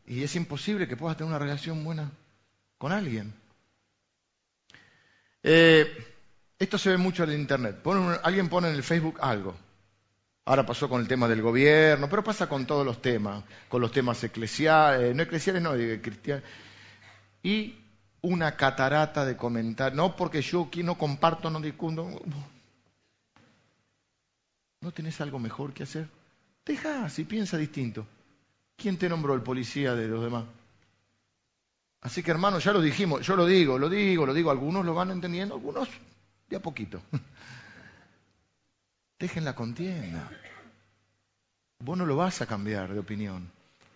Speaker 1: y es imposible que puedas tener una relación buena con alguien. Eh, esto se ve mucho en Internet. alguien pone en el Facebook algo. Ahora pasó con el tema del gobierno, pero pasa con todos los temas, con los temas eclesiales, no eclesiales, no, cristianos. Y una catarata de comentarios. No porque yo aquí no comparto, no discuto. ¿No tenés algo mejor que hacer? Deja, si piensa distinto. ¿Quién te nombró el policía de los demás? Así que hermanos, ya lo dijimos, yo lo digo, lo digo, lo digo, algunos lo van entendiendo, algunos de a poquito. Dejen la contienda. Vos no lo vas a cambiar de opinión.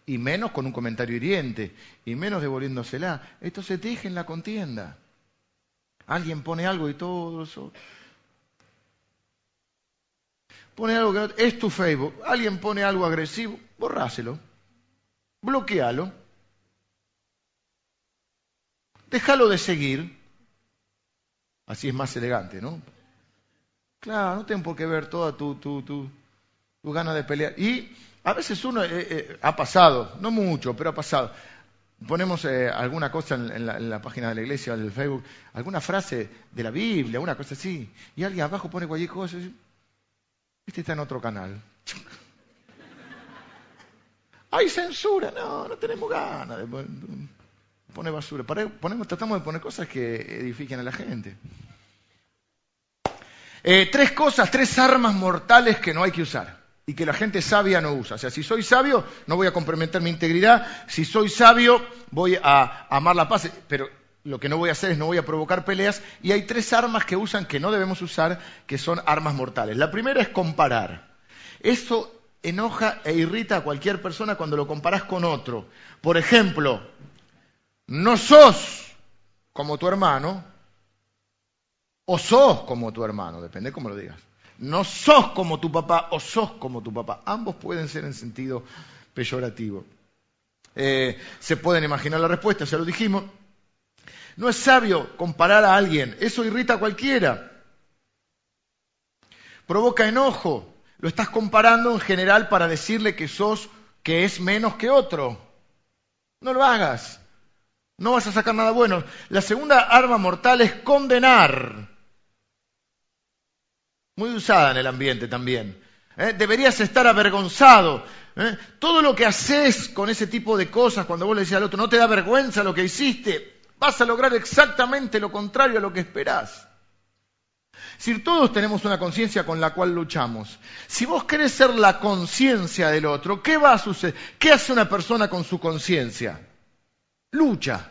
Speaker 1: Y menos con un comentario hiriente, y menos devolviéndosela. Entonces dejen la contienda. Alguien pone algo y todo eso. Pone algo que es tu Facebook. Alguien pone algo agresivo, borráselo. Bloquealo. Déjalo de seguir. Así es más elegante, ¿no? Claro, no tengo por qué ver toda tu, tu, tu, tu gana de pelear. Y a veces uno eh, eh, ha pasado, no mucho, pero ha pasado. Ponemos eh, alguna cosa en, la, página de la iglesia, del Facebook, alguna frase de la Biblia, una cosa así, y alguien abajo pone cualquier cosa. Y, este está en otro canal. Hay censura, no, no tenemos ganas de poner basura. Ponemos, tratamos de poner cosas que edifiquen a la gente. tres cosas, tres armas mortales que no hay que usar y que la gente sabia no usa. O sea, si soy sabio, no voy a comprometer mi integridad. Si soy sabio, voy a amar la paz. Pero lo que no voy a hacer es no voy a provocar peleas. Y hay tres armas que usan que no debemos usar, que son armas mortales. La primera es comparar. Eso enoja e irrita a cualquier persona cuando lo comparas con otro. Por ejemplo, no sos como tu hermano, o sos como tu hermano, depende cómo lo digas. No sos como tu papá o sos como tu papá. Ambos pueden ser en sentido peyorativo. Eh, se pueden imaginar la respuesta, ya lo dijimos. No es sabio comparar a alguien, eso irrita a cualquiera. Provoca enojo. Lo estás comparando en general para decirle que sos, que es menos que otro. No lo hagas. No vas a sacar nada bueno. La segunda arma mortal es condenar muy usada en el ambiente también. ¿eh? Deberías estar avergonzado. ¿eh? Todo lo que haces con ese tipo de cosas, cuando vos le decís al otro, no te da vergüenza lo que hiciste, vas a lograr exactamente lo contrario a lo que esperás. Si todos tenemos una conciencia con la cual luchamos, si vos querés ser la conciencia del otro, ¿qué va a suceder? ¿Qué hace una persona con su conciencia? Lucha.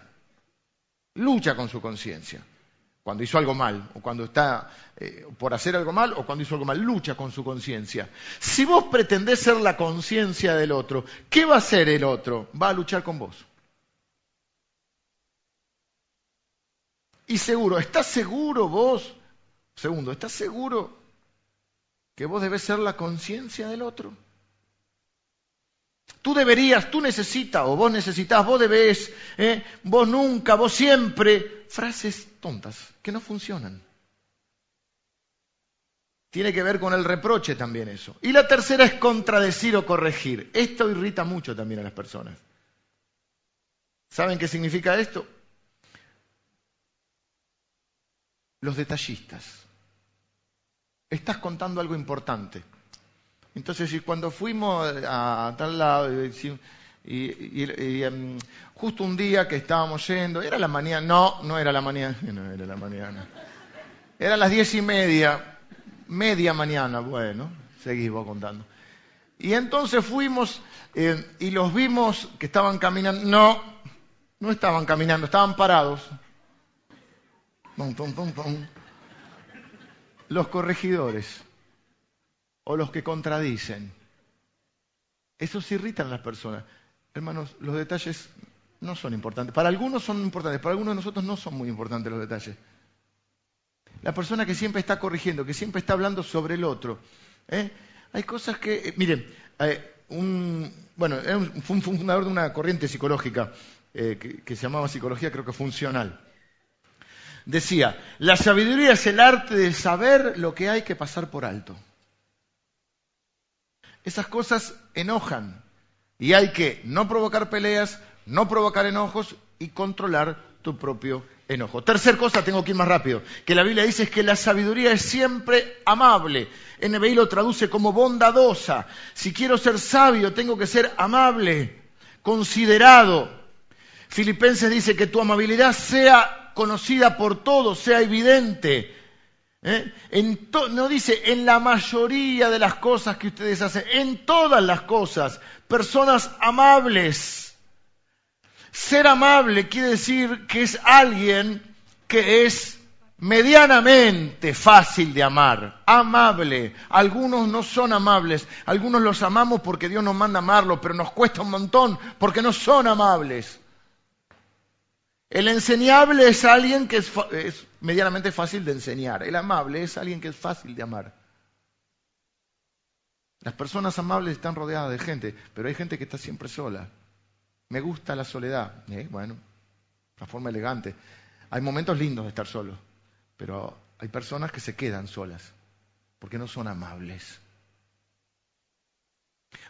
Speaker 1: Lucha con su conciencia cuando hizo algo mal, o cuando está eh, por hacer algo mal, o cuando hizo algo mal, lucha con su conciencia. Si vos pretendés ser la conciencia del otro, ¿qué va a hacer el otro? Va a luchar con vos. Y seguro, ¿estás seguro vos? Segundo, ¿estás seguro que vos debes ser la conciencia del otro? Tú deberías, tú necesitas, o vos necesitas, vos debés, ¿eh? vos nunca, vos siempre. Frases tontas que no funcionan. Tiene que ver con el reproche también eso. Y la tercera es contradecir o corregir. Esto irrita mucho también a las personas. ¿Saben qué significa esto? Los detallistas. Estás contando algo importante. Entonces, cuando fuimos a tal lado, y, em, justo un día que estábamos yendo, era la mañana, no, no era la mañana, no era la mañana, eran las diez y media, media mañana, bueno, seguís vos contando. Y entonces fuimos eh, y los vimos que estaban caminando, no, no estaban caminando, estaban parados. Los corregidores o los que contradicen. Esos irritan a las personas. Hermanos, los detalles no son importantes. Para algunos son importantes, para algunos de nosotros no son muy importantes los detalles. La persona que siempre está corrigiendo, que siempre está hablando sobre el otro. ¿eh? Hay cosas que, eh, miren, eh, un, bueno, fue un fundador de una corriente psicológica que, que se llamaba psicología, creo que funcional. Decía, la sabiduría es el arte de saber lo que hay que pasar por alto. Esas cosas enojan y hay que no provocar peleas, no provocar enojos y controlar tu propio enojo. Tercer cosa, tengo que ir más rápido, que la Biblia dice es que la sabiduría es siempre amable. NBI lo traduce como bondadosa. Si quiero ser sabio, tengo que ser amable, considerado. Filipenses dice que tu amabilidad sea conocida por todos, sea evidente. ¿Eh? no dice en la mayoría de las cosas que ustedes hacen, en todas las cosas, personas amables. Ser amable quiere decir que es alguien que es medianamente fácil de amar, amable. Algunos no son amables, algunos los amamos porque Dios nos manda amarlos, pero nos cuesta un montón porque no son amables. El enseñable es alguien que es, es, medianamente fácil de enseñar. El amable es alguien que es fácil de amar. Las personas amables están rodeadas de gente, pero hay gente que está siempre sola. Me gusta la soledad. ¿Eh? Bueno, una forma elegante. Hay momentos lindos de estar solo. Pero hay personas que se quedan solas porque no son amables.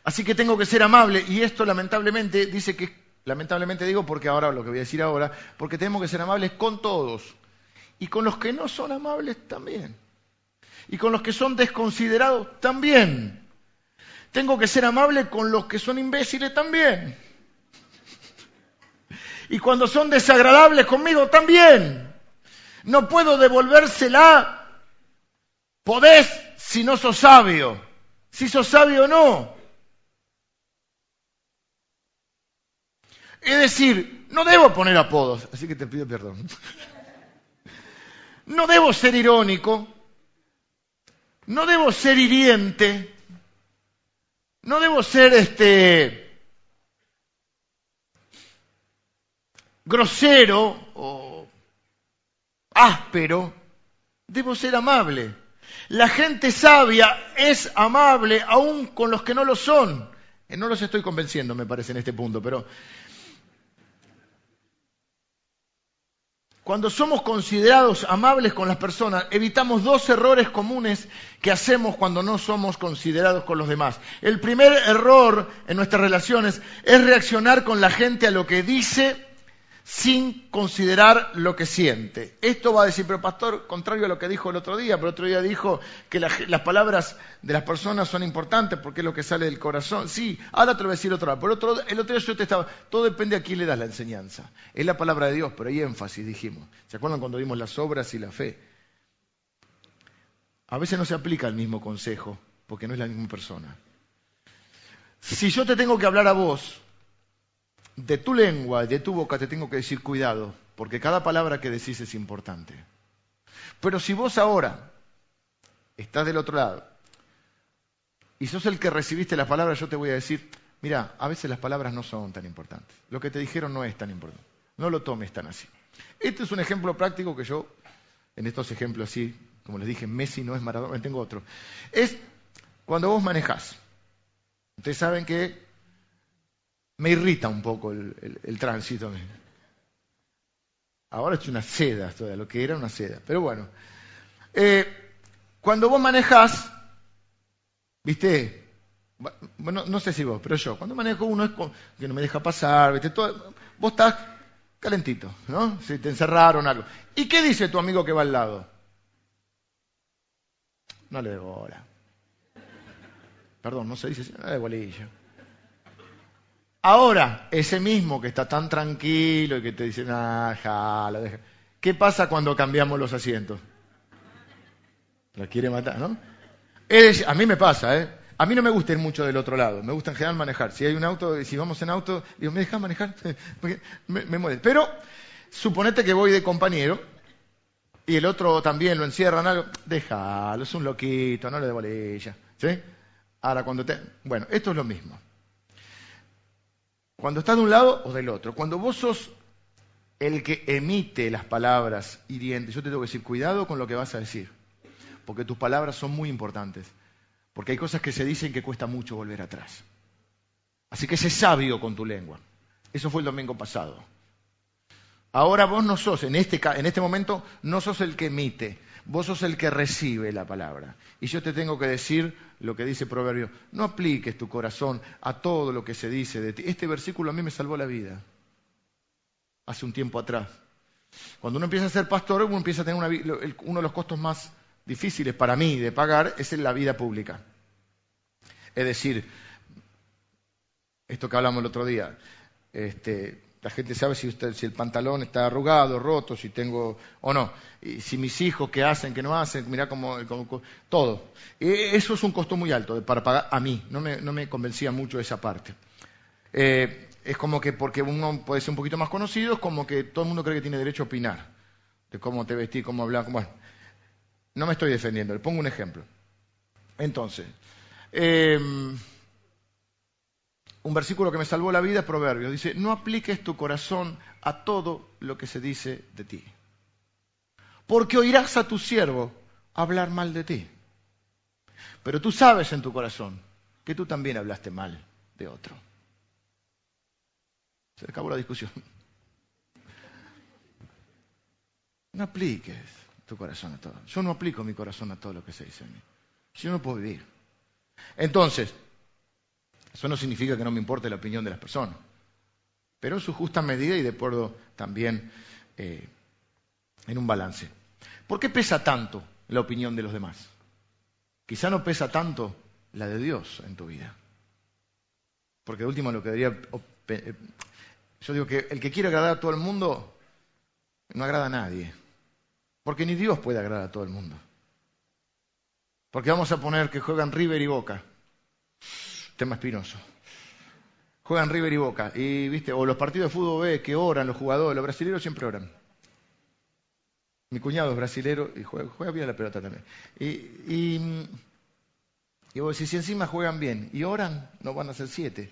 Speaker 1: Así que tengo que ser amable y esto lamentablemente dice que, lamentablemente digo porque ahora lo que voy a decir ahora, porque tenemos que ser amables con todos y con los que no son amables también. Y con los que son desconsiderados también. Tengo que ser amable con los que son imbéciles también. Y cuando son desagradables conmigo también. No puedo devolvérsela. Podés si no sos sabio. Si sos sabio o no. Es decir, no debo poner apodos, así que te pido perdón. No debo ser irónico. No debo ser hiriente. No debo ser este grosero o áspero, debo ser amable. La gente sabia es amable aún con los que no lo son. Eh, no los estoy convenciendo, me parece, en este punto, pero cuando somos considerados amables con las personas, evitamos dos errores comunes que hacemos cuando no somos considerados con los demás. El primer error en nuestras relaciones es reaccionar con la gente a lo que dice sin considerar lo que siente. Esto va a decir, pero pastor, contrario a lo que dijo el otro día, pero el otro día dijo que las palabras de las personas son importantes porque es lo que sale del corazón. Sí, ahora te lo decir otra vez. Pero otro, el otro día yo te estaba, todo depende a quién le das la enseñanza. Es la palabra de Dios, pero hay énfasis, dijimos. ¿Se acuerdan cuando vimos las obras y la fe? A veces no se aplica el mismo consejo, porque no es la misma persona. Si yo te tengo que hablar a vos, de tu lengua, de tu boca, te tengo que decir cuidado, porque cada palabra que decís es importante. Pero si vos ahora estás del otro lado y sos el que recibiste las palabras, yo te voy a decir, mira, a veces las palabras no son tan importantes. Lo que te dijeron no es tan importante. No lo tomes tan así. Este es un ejemplo práctico que yo, en estos ejemplos así, como les dije, Messi no es Maradona, tengo otro. Es cuando vos manejás. Ustedes saben que me irrita un poco el, tránsito. Ahora es una seda, toda lo que era una seda. Pero bueno, eh, cuando vos manejás, viste, bueno, no sé si vos, pero yo, cuando manejo uno es que no me deja pasar, viste, todo, vos estás calentito, ¿no? Si te encerraron algo. ¿Y qué dice tu amigo que va al lado? No le dé bola. Perdón, no se dice, no le dé bolillo. Ahora, ese mismo que está tan tranquilo y que te dice, ah, jala, deja. ¿Qué pasa cuando cambiamos los asientos? La quiere matar, ¿no? a mí me pasa, ¿eh? A mí no me gusta ir mucho del otro lado, me gusta en general manejar. Si hay un auto, si vamos en auto, digo, ¿me dejas manejar? me, me. Pero, suponete que voy de compañero y el otro también lo encierran algo, déjalo, es un loquito, no le dé bolilla. ¿Sí? Ahora, cuando te. Bueno, esto es lo mismo. Cuando estás de un lado o del otro. Cuando vos sos el que emite las palabras hirientes, yo te tengo que decir, cuidado con lo que vas a decir. Porque tus palabras son muy importantes. Porque hay cosas que se dicen que cuesta mucho volver atrás. Así que sé sabio con tu lengua. Eso fue el domingo pasado. Ahora vos no sos, en este, en este momento, no sos el que emite, vos sos el que recibe la palabra. Y yo te tengo que decir lo que dice Proverbio, no apliques tu corazón a todo lo que se dice de ti. Este versículo a mí me salvó la vida, hace un tiempo atrás. Cuando uno empieza a ser pastor, uno empieza a tener uno de los costos más difíciles para mí de pagar es en la vida pública. Es decir, esto que hablamos el otro día, este, La gente sabe si, si, el pantalón está arrugado, roto, si tengo o no. Si mis hijos qué hacen, qué no hacen, mira cómo, todo. eso es un costo muy alto para pagar a mí. No me, convencía mucho esa parte. Eh, es como que porque uno puede ser un poquito más conocido, es como que todo el mundo cree que tiene derecho a opinar de cómo te vestí, cómo hablas. Bueno, no me estoy defendiendo, le pongo un ejemplo. Entonces, eh, un versículo que me salvó la vida es Proverbios. Dice, no apliques tu corazón a todo lo que se dice de ti. Porque oirás a tu siervo hablar mal de ti. Pero tú sabes en tu corazón que tú también hablaste mal de otro. Se acabó la discusión. No apliques tu corazón a todo. Yo no aplico mi corazón a todo lo que se dice de mí. Yo no puedo vivir. Entonces, eso no significa que no me importe la opinión de las personas, pero en su justa medida y de acuerdo también eh, en un balance. ¿Por qué pesa tanto la opinión de los demás? Quizá no pesa tanto la de Dios en tu vida. Porque de último lo que debería... Eh, yo digo que el que quiere agradar a todo el mundo no agrada a nadie. Porque ni Dios puede agradar a todo el mundo. Porque vamos a poner que juegan River y Boca tema espinoso. Juegan River y Boca. Y, ¿viste? O los partidos de fútbol B que oran los jugadores, los brasileños siempre oran. Mi cuñado es brasilero y juega, bien la pelota también. Y, y, vos decís, si encima juegan bien y oran, no van a ser siete.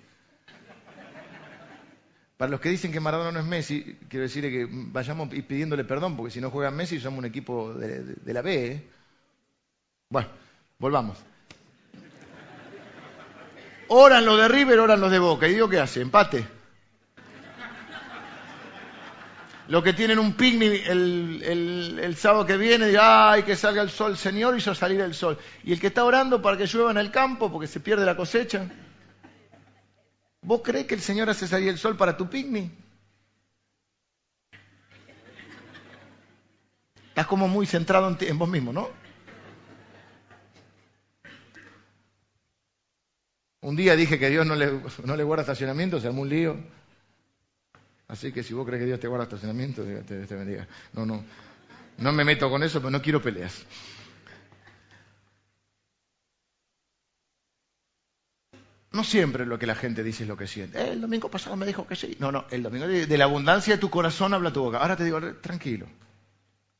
Speaker 1: Para los que dicen que Maradona no es Messi, quiero decir que vayamos pidiéndole perdón, porque si no juegan Messi somos un equipo de, la B. ¿eh? Bueno, volvamos. Oran los de River, oran los de Boca. ¿Y digo qué hace? Empate. Los que tienen un picnic el, sábado que viene, ay, que salga el sol, Señor hizo salir el sol. Y el que está orando para que llueva en el campo porque se pierde la cosecha. ¿Vos crees que el Señor hace salir el sol para tu picnic? Estás como muy centrado en, en vos mismo, ¿no? Un día dije que Dios no le, no le guarda estacionamiento, se armó un lío. Así que si vos crees que Dios te guarda estacionamiento, te, te bendiga. No, no. No me meto con eso, pero no quiero peleas. No siempre lo que la gente dice es lo que siente. Eh, el domingo pasado me dijo que sí. No, no, el domingo de, la abundancia de tu corazón habla tu boca. Ahora te digo, tranquilo.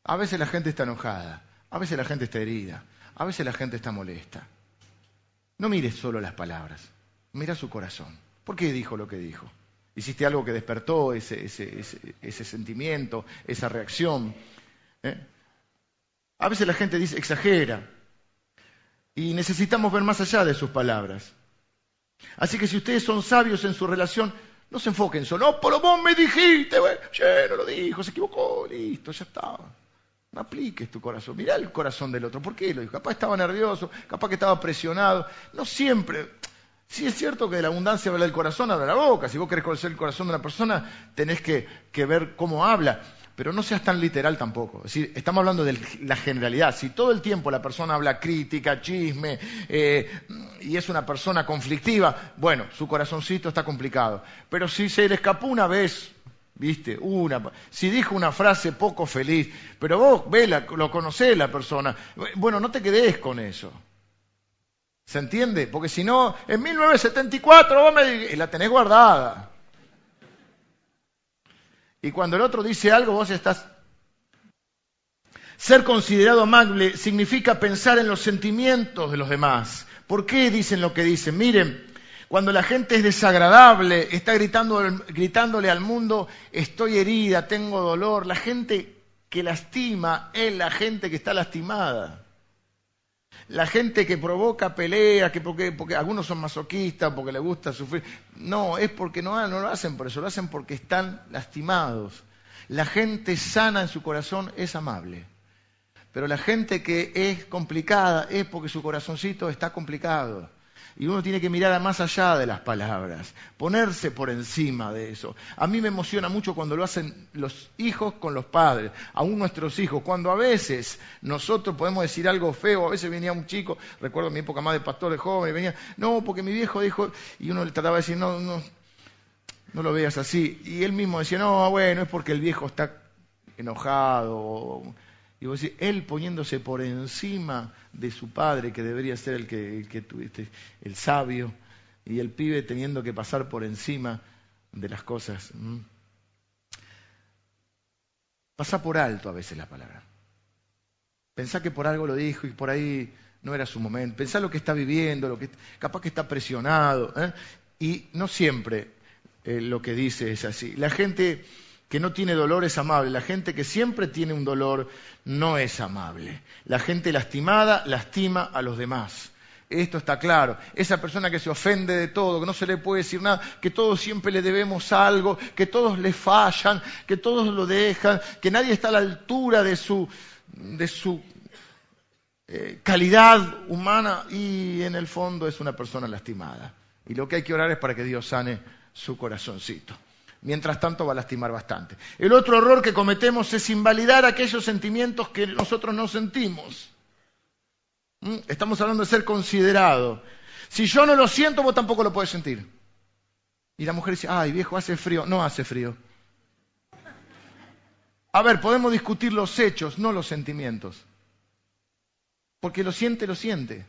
Speaker 1: A veces la gente está enojada, a veces la gente está herida, a veces la gente está molesta. No mires solo las palabras, mira su corazón. ¿Por qué dijo lo que dijo? Hiciste algo que despertó ese, sentimiento, esa reacción. ¿eh? A veces la gente dice, exagera. Y necesitamos ver más allá de sus palabras. Así que si ustedes son sabios en su relación, no se enfoquen solo, no, pero vos me dijiste, bueno, no lo dijo, se equivocó, listo, ya estaba. No apliques tu corazón. Mirá el corazón del otro. ¿Por qué lo dijo? Capaz estaba nervioso, capaz que estaba presionado. No siempre. Sí es cierto que de la abundancia habla el corazón, habla la boca. Si vos querés conocer el corazón de una persona, tenés que, ver cómo habla. Pero no seas tan literal tampoco. Estamos hablando de la generalidad. Si todo el tiempo la persona habla crítica, chisme, eh, y es una persona conflictiva, bueno, su corazoncito está complicado. Pero si se le escapó una vez, ¿Viste? Una. Si dijo una frase poco feliz, pero vos ve lo conocés la persona. Bueno, no te quedes con eso. ¿Se entiende? Porque si no, en 1974 vos me la tenés guardada. Y cuando el otro dice algo, vos estás. Ser considerado amable significa pensar en los sentimientos de los demás. ¿Por qué dicen lo que dicen? Miren, cuando la gente es desagradable, está gritándole al mundo, estoy herida, tengo dolor. La gente que lastima es la gente que está lastimada. La gente que provoca pelea, que porque, porque algunos son masoquistas, porque les gusta sufrir. No, es porque no, no lo hacen por eso, lo hacen porque están lastimados. La gente sana en su corazón es amable. Pero la gente que es complicada es porque su corazoncito está complicado. Y uno tiene que mirar más allá de las palabras, ponerse por encima de eso. A mí me emociona mucho cuando lo hacen los hijos con los padres, aún nuestros hijos, cuando a veces nosotros podemos decir algo feo, a veces venía un chico, recuerdo mi época más de pastor de joven, y venía, no, porque mi viejo dijo, y uno le trataba de decir, no, no, no lo veas así. Y él mismo decía, no, bueno, es porque el viejo está enojado. Y vos decís, él poniéndose por encima de su padre, que debería ser el que, el tuviste, el sabio, y el pibe teniendo que pasar por encima de las cosas. Pasa por alto a veces la palabra. Pensá que por algo lo dijo y por ahí no era su momento. Pensá lo que está viviendo, lo que capaz que está presionado. ¿eh? Y no siempre eh, lo que dice es así. La gente que no tiene dolor es amable. La gente que siempre tiene un dolor no es amable. La gente lastimada lastima a los demás. Esto está claro. Esa persona que se ofende de todo, que no se le puede decir nada, que todos siempre le debemos algo, que todos le fallan, que todos lo dejan, que nadie está a la altura de su, eh, calidad humana y en el fondo es una persona lastimada. Y lo que hay que orar es para que Dios sane su corazoncito. Mientras tanto va a lastimar bastante. El otro error que cometemos es invalidar aquellos sentimientos que nosotros no sentimos. ¿Mm? Estamos hablando de ser considerado. Si yo no lo siento, vos tampoco lo puedes sentir. Y la mujer dice, ay viejo, hace frío. No hace frío. A ver, podemos discutir los hechos, no los sentimientos. Porque lo siente, lo siente.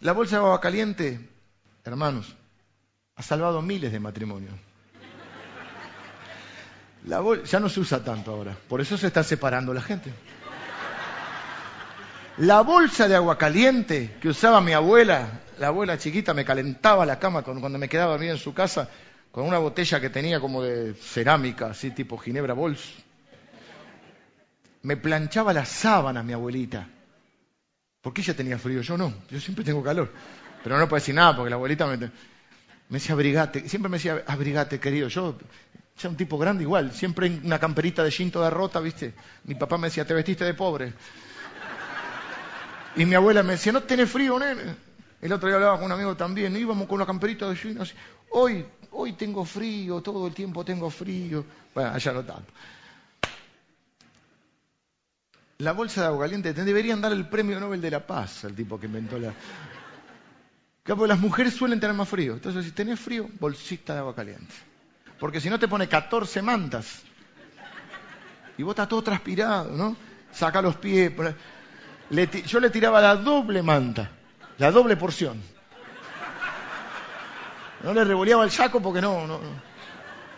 Speaker 1: La bolsa de agua caliente, hermanos, ha salvado miles de matrimonios. La ya no se usa tanto ahora, por eso se está separando la gente. La bolsa de agua caliente que usaba mi abuela, la abuela chiquita me calentaba la cama cuando me quedaba bien en su casa con una botella que tenía como de cerámica, así tipo Ginebra Bols. Me planchaba las sábanas mi abuelita. Porque ella tenía frío, yo no, yo siempre tengo calor. Pero no puedo decir nada porque la abuelita me, me decía abrigate, siempre me decía abrigate querido. Yo, ya un tipo grande igual, siempre una camperita de jean toda rota, ¿viste? Mi papá me decía, te vestiste de pobre. Y mi abuela me decía, no tenés frío, nene. El otro día hablaba con un amigo también, íbamos con una camperita de jean así. Hoy, hoy tengo frío, todo el tiempo tengo frío. Bueno, allá no tanto. La bolsa de agua caliente, te deberían dar el premio Nobel de la Paz al tipo que inventó la... Porque las mujeres suelen tener más frío. Entonces, si tenés frío, bolsita de agua caliente. Porque si no te pone 14 mantas. Y vos estás todo transpirado, ¿no? Saca los pies yo le tiraba la doble manta, la doble porción. No le revoleaba el saco porque no,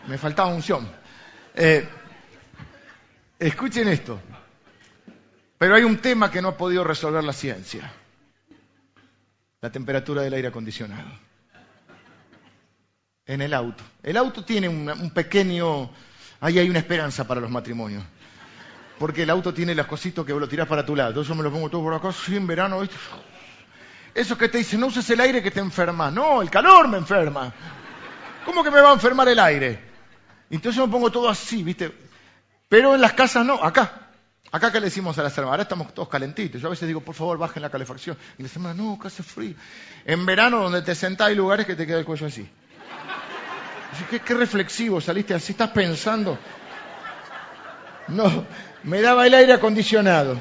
Speaker 1: me faltaba unción. Eh, escuchen esto. Pero hay un tema que no ha podido resolver la ciencia. La temperatura del aire acondicionado. En el auto. El auto tiene un pequeño... Ahí hay una esperanza para los matrimonios porque el auto tiene las cositas que lo tirás para tu lado. Yo me lo pongo todo por acá, sí, en verano, ¿viste? Eso que te dicen, no uses el aire que te enferma. No, el calor me enferma. ¿Cómo que me va a enfermar el aire? Entonces me pongo todo así, ¿viste? Pero en las casas no, acá. Acá que le decimos a las hermanas, ahora estamos todos calentitos. Yo a veces digo, por favor, bajen la calefacción. Y les hermanas, no, que hace frío. En verano, donde te sentás, hay lugares que te queda el cuello así. ¿Qué, qué reflexivo saliste así, estás pensando. No, me daba el aire acondicionado.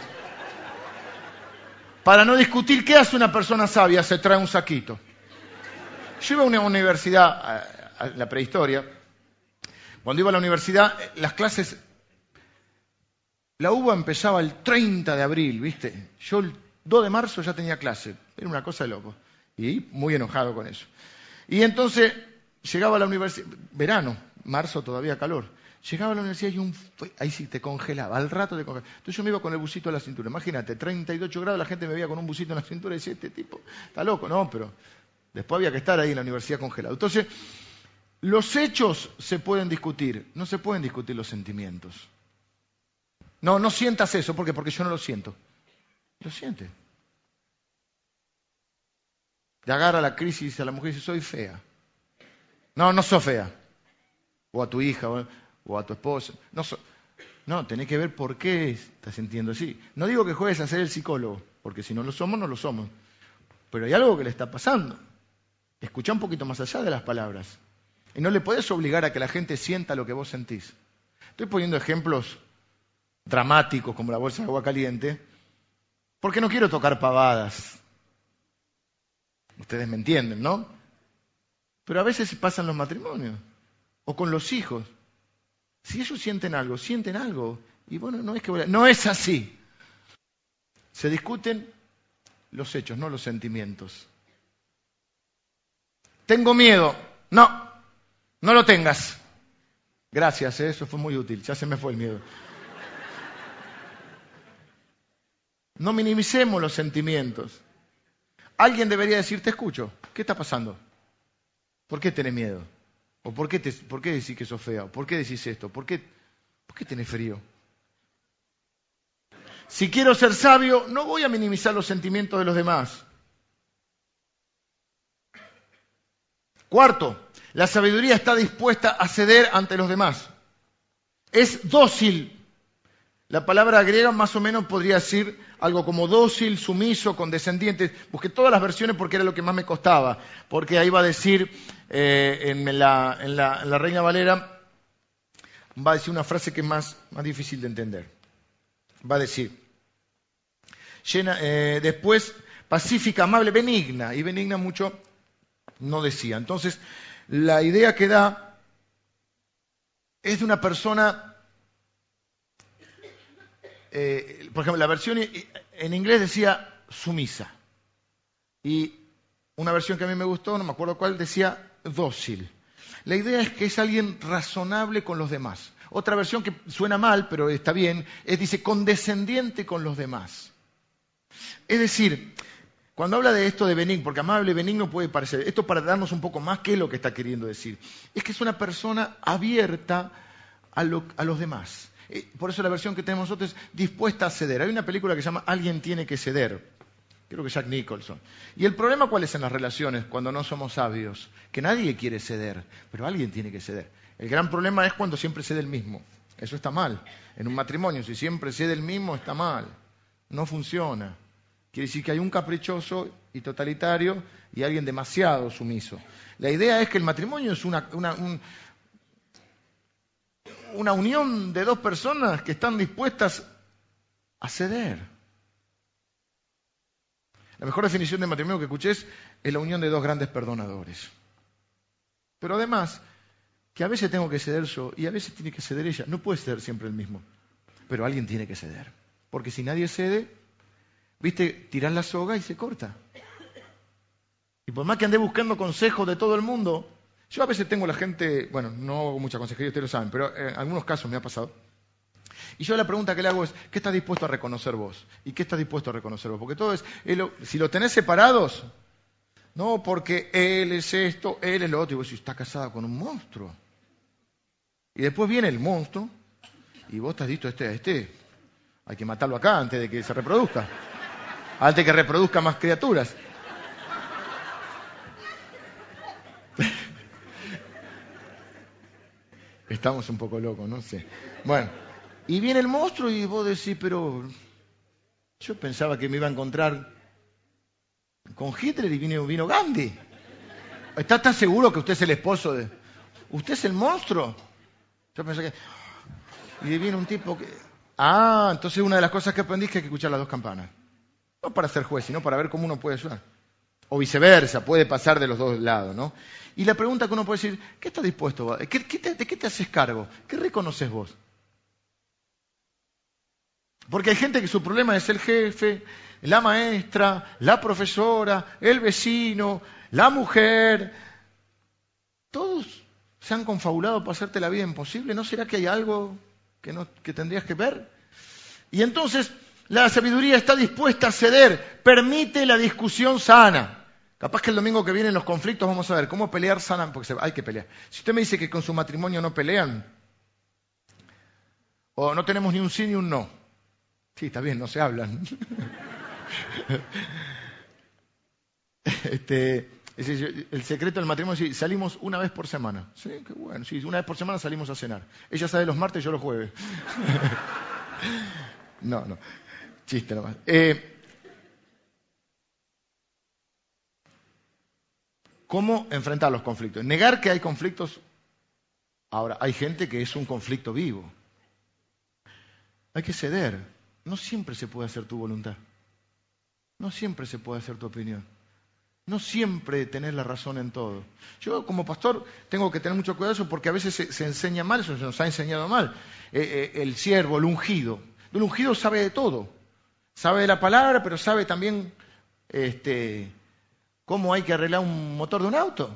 Speaker 1: Para no discutir qué hace una persona sabia, se trae un saquito. Yo iba a una universidad, a, la prehistoria. Cuando iba a la universidad, las clases, la UBA empezaba el 30 de abril, ¿viste? Yo el 2 de marzo ya tenía clase. Era una cosa de loco. Y muy enojado con eso. Y entonces llegaba a la universidad, verano, marzo todavía calor. Llegaba a la universidad y un, ahí sí te congelaba, al rato te congelaba. Entonces yo me iba con el busito a la cintura. Imagínate, 38 grados, la gente me veía con un busito en la cintura y decía, este tipo está loco. No, pero después había que estar ahí en la universidad congelado. Entonces, los hechos se pueden discutir, no se pueden discutir los sentimientos. No, no sientas eso, ¿por qué? Porque yo no lo siento. Lo siente. Le agarra la crisis a la mujer y dice, soy fea. No, no soy fea. O a tu hija o a tu esposa. No, no, tenés que ver por qué estás sintiendo así. No digo que juegues a ser el psicólogo, porque si no lo somos, no lo somos. Pero hay algo que le está pasando. Escucha un poquito más allá de las palabras. Y no le puedes obligar a que la gente sienta lo que vos sentís. Estoy poniendo ejemplos dramáticos como la bolsa de agua caliente, porque no quiero tocar pavadas. Ustedes me entienden, ¿no? Pero a veces pasan los matrimonios. o con los hijos. Si ellos sienten algo, sienten algo. Y bueno, no es que no es así. Se discuten los hechos, no los sentimientos. Tengo miedo. No, no lo tengas. Gracias, ¿eh? eso fue muy útil. Ya se me fue el miedo. No minimicemos los sentimientos. Alguien debería decir, te escucho, ¿qué está pasando? ¿Por qué tenés miedo? ¿O por qué, te, por qué decís que sos? ¿Por qué decís esto? ¿Por qué, ¿Por qué tenés frío? Si quiero ser sabio, no voy a minimizar los sentimientos de los demás. Cuarto, la sabiduría está dispuesta a ceder ante los demás. Es dócil. La palabra griega más o menos podría decir algo como dócil, sumiso, condescendiente. Busqué todas las versiones porque era lo que más me costaba. Porque ahí va a decir, eh, en, la, Reina Valera, va a decir una frase que es más, más difícil de entender. Va a decir, eh, después, pacífica, amable, benigna. Y benigna mucho no decía. Entonces, la idea que da es de una persona, eh, por ejemplo, la versión en inglés decía sumisa. Y una versión que a mí me gustó, no me acuerdo cuál, decía dócil. La idea es que es alguien razonable con los demás. Otra versión que suena mal, pero está bien, es dice condescendiente con los demás. Es decir, cuando habla de esto de benigno, porque amable benigno puede parecer, esto para darnos un poco más qué es lo que está queriendo decir, es que es una persona abierta a, los demás. Eh, por eso la versión que tenemos nosotros es dispuesta a ceder. Hay una película que se llama Alguien tiene que ceder. Creo que Jack Nicholson. ¿Y el problema cuál es en las relaciones cuando no somos sabios? Que nadie quiere ceder, pero alguien tiene que ceder. El gran problema es cuando siempre cede el mismo. Eso está mal. En un matrimonio, si siempre cede el mismo, está mal. No funciona. Quiere decir que hay un caprichoso y totalitario y alguien demasiado sumiso. La idea es que el matrimonio es una, una, unión de dos personas que están dispuestas a ceder. La mejor definición de matrimonio que escuché es, la unión de dos grandes perdonadores. Pero además, que a veces tengo que ceder yo y a veces tiene que ceder ella. No puede ser siempre el mismo, pero alguien tiene que ceder. Porque si nadie cede, Viste, tiras la soga y se corta. Y por más que ande buscando consejos de todo el mundo, yo a veces tengo la gente, bueno, no hago mucha consejería, ustedes lo saben, pero en algunos casos me ha pasado. Y yo la pregunta que le hago es, ¿qué estás dispuesto a reconocer vos? ¿Y qué estás dispuesto a reconocer vos? Porque todo es, si lo tenés separados, no porque él es esto, él es lo otro, y vos está casada con un monstruo. Y después viene el monstruo, y vos estás dicho este a este, hay que matarlo acá antes de que se reproduzca antes que reproduzca más criaturas. Estamos un poco locos, no sé. Bueno, y viene el monstruo y vos decís, pero yo pensaba que me iba a encontrar con Hitler y vino, vino Gandhi. ¿Está tan seguro que usted es el esposo de... ¿Usted es el monstruo? Yo pensé que... Y viene un tipo que... Ah, entonces una de las cosas que aprendí es que hay que escuchar las dos campanas. No para ser juez, sino para ver cómo uno puede ayudar. O viceversa, puede pasar de los dos lados, ¿no? Y la pregunta que uno puede decir, ¿qué estás dispuesto? ¿De qué te haces cargo? ¿Qué reconoces vos? Porque hay gente que su problema es el jefe, la maestra, la profesora, el vecino, la mujer. Todos se han confabulado para hacerte la vida imposible. ¿No será que hay algo que tendrías que ver? Y entonces la sabiduría está dispuesta a ceder, permite la discusión sana. Capaz que el domingo que viene en los conflictos vamos a ver cómo pelear sana, porque hay que pelear. Si usted me dice que con su matrimonio no pelean, o no tenemos ni un sí ni un no, sí, está bien, no se hablan. este, el secreto del matrimonio es salimos una vez por semana. Sí, qué bueno, sí, una vez por semana salimos a cenar. Ella sale los martes, yo los jueves. no, no. Chiste nomás. Eh, ¿Cómo enfrentar los conflictos? Negar que hay conflictos. Ahora, hay gente que es un conflicto vivo. Hay que ceder. No siempre se puede hacer tu voluntad. No siempre se puede hacer tu opinión. No siempre tener la razón en todo. Yo como pastor tengo que tener mucho cuidado porque a veces se, enseña mal, eso se nos ha enseñado mal. Eh, eh, el siervo, el ungido. El ungido sabe de todo. Sabe de la palabra, pero sabe también este, cómo hay que arreglar un motor de un auto.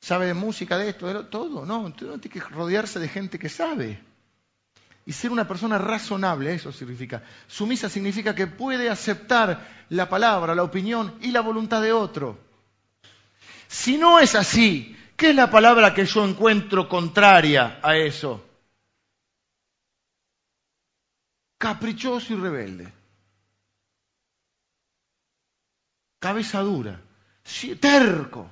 Speaker 1: Sabe de música, de esto, de todo. No, tiene que rodearse de gente que sabe. Y ser una persona razonable, eso significa. Sumisa significa que puede aceptar la palabra, la opinión y la voluntad de otro. Si no es así, ¿qué es la palabra que yo encuentro contraria a eso? Caprichoso y rebelde. Cabeza dura. Terco.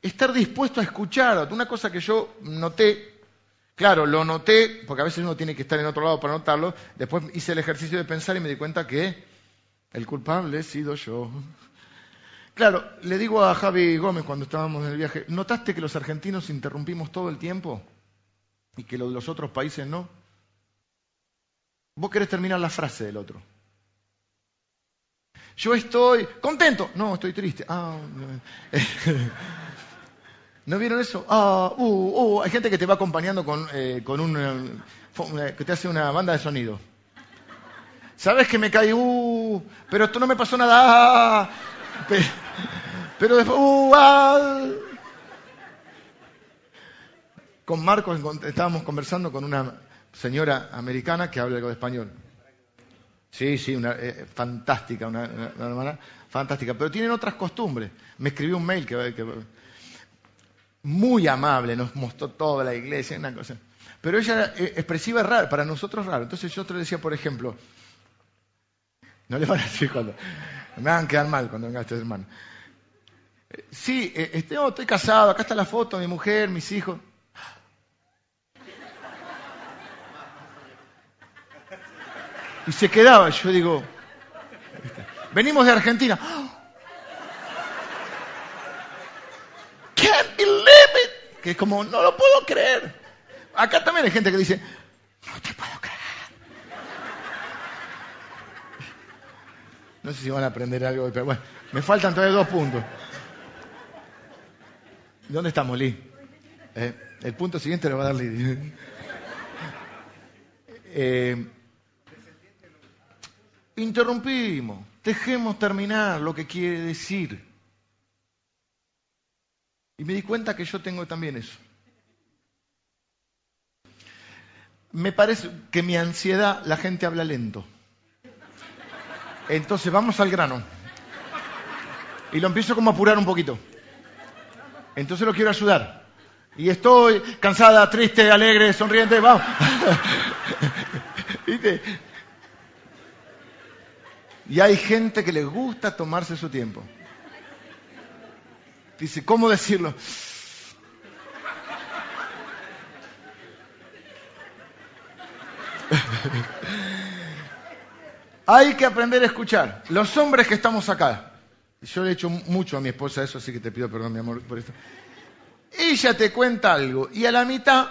Speaker 1: estar dispuesto a escuchar. Una cosa que yo noté, claro, lo noté, porque a veces uno tiene que estar en otro lado para notarlo, después hice el ejercicio de pensar y me di cuenta que el culpable he sido yo. Claro, le digo a Javi Gómez cuando estábamos en el viaje, ¿notaste que los argentinos interrumpimos todo el tiempo y que los otros países no? Vos querés terminar la frase del otro. Yo estoy contento. No, estoy triste. Ah, ¿No vieron eso? Ah, uh, uh, hay gente que te va acompañando con, eh, con un, eh, que te hace una banda de sonido. ¿Sabes que me caí? Uh, pero esto no me pasó nada. pero, después, uh, ah. Con Marcos estábamos conversando con una señora americana que habla algo de español. Sí, sí, una, eh, fantástica, una, hermana fantástica. Pero tienen otras costumbres. Me escribió un mail que, muy amable, nos mostró toda la iglesia, una cosa. Pero ella eh, expresiva es rara, para nosotros raro. Entonces yo te decía, por ejemplo, no le van a decir cuando, me van a quedar mal cuando venga este hermano. Eh, sí, eh, oh, estoy casado, acá está la foto mi mujer, mis hijos. Y se quedaba, yo digo, venimos de Argentina. que es como, no lo puedo creer. Acá también hay gente que dice, no te puedo creer. No sé si van a aprender algo, pero bueno, me faltan todavía dos puntos. ¿Dónde estamos, Lee? Eh, el punto siguiente lo va a dar Lee. Eh, interrumpimos, dejemos terminar lo que quiere decir. Y me di cuenta que yo tengo también eso. Me parece que mi ansiedad, la gente habla lento. Entonces vamos al grano. Y lo empiezo como a apurar un poquito. Entonces lo quiero ayudar. Y estoy cansada, triste, alegre, sonriente, vamos. Y hay gente que le gusta tomarse su tiempo. Dice, ¿cómo decirlo? Hay que aprender a escuchar. Los hombres que estamos acá, yo le he hecho mucho a mi esposa eso, así que te pido perdón, mi amor, por esto. Ella te cuenta algo y a la mitad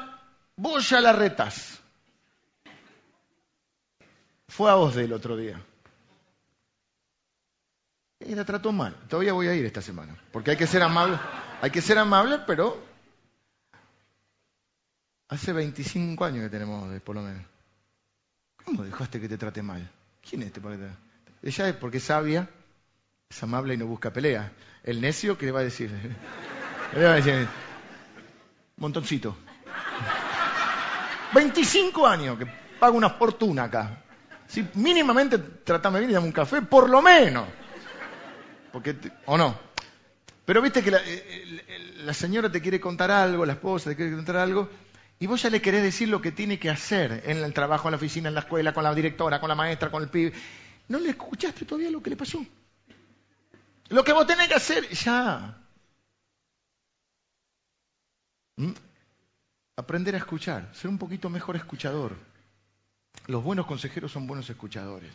Speaker 1: vos ya la retas. Fue a vos del otro día. Y la trató mal. Todavía voy a ir esta semana. Porque hay que ser amable. Hay que ser amable, pero hace 25 años que tenemos, por lo menos. ¿Cómo dejaste que te trate mal? ¿Quién es este para Ella es porque es sabia, es amable y no busca pelea. El necio, ¿qué le va a decir? Le va a decir, montoncito. 25 años que pago una fortuna acá. Si mínimamente tratame bien y dame un café, por lo menos. Porque ¿O no? Pero viste que eh, eh, la, señora te quiere contar algo, la esposa te quiere contar algo, y vos ya le querés decir lo que tiene que hacer en el trabajo, en la oficina, en la escuela, con la directora, con la maestra, con el pibe. No le escuchaste todavía lo que le pasó. Lo que vos tenés que hacer, ya. ¿Mm? Aprender a escuchar, ser un poquito mejor escuchador. Los buenos consejeros son buenos escuchadores.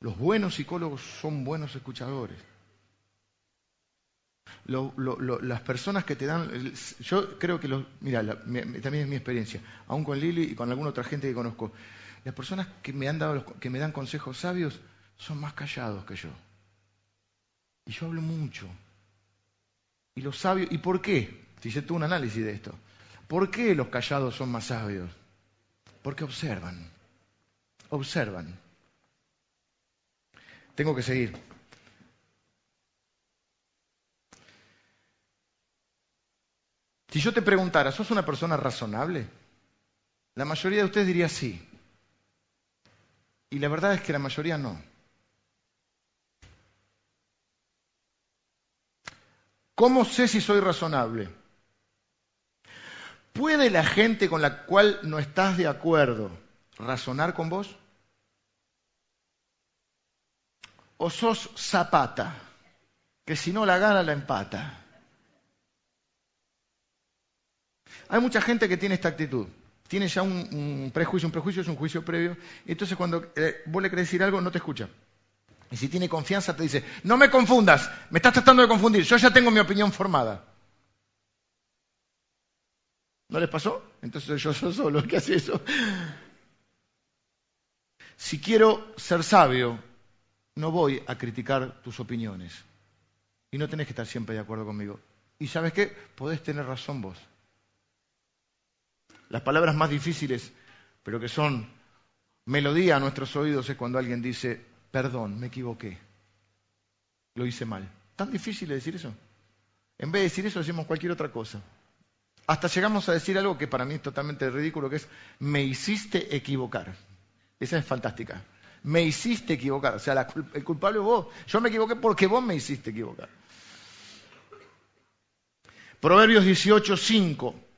Speaker 1: Los buenos psicólogos son buenos escuchadores las personas que te dan, yo creo que los, mira, también es mi experiencia, aún con Lili y con alguna otra gente que conozco, Las personas que me, han dado, que me dan consejos sabios son más callados que yo. Y yo hablo mucho. Y los sabios, ¿y por qué? Si yo tuve un análisis de esto. ¿Por qué los callados son más sabios? Porque observan. Observan. Tengo que seguir. Si yo te preguntara, ¿sos una persona razonable? La mayoría de ustedes diría sí. Y la verdad es que la mayoría no. ¿Cómo sé si soy razonable? ¿Puede la gente con la cual no estás de acuerdo razonar con vos? ¿O sos zapata, que si no la gana la empata? Hay mucha gente que tiene esta actitud. Tiene ya un, prejuicio, un prejuicio es un juicio previo. Entonces cuando eh, vos decir algo, no te escucha. Y si tiene confianza, te dice, no me confundas, me estás tratando de confundir, yo ya tengo mi opinión formada. ¿No les pasó? Entonces yo soy solo el que hace eso. Si quiero ser sabio, no voy a criticar tus opiniones. Y no tenés que estar siempre de acuerdo conmigo. Y sabes qué? Podés tener razón vos. Las palabras más difíciles, pero que son melodía a nuestros oídos, es cuando alguien dice, perdón, me equivoqué. Lo hice mal. ¿Tan difícil de decir eso? En vez de decir eso, decimos cualquier otra cosa. Hasta llegamos a decir algo que para mí es totalmente ridículo, que es, me hiciste equivocar. Esa es fantástica. Me hiciste equivocar. O sea, el culpable es vos. Yo me equivoqué porque vos me hiciste equivocar. Proverbios 18, 5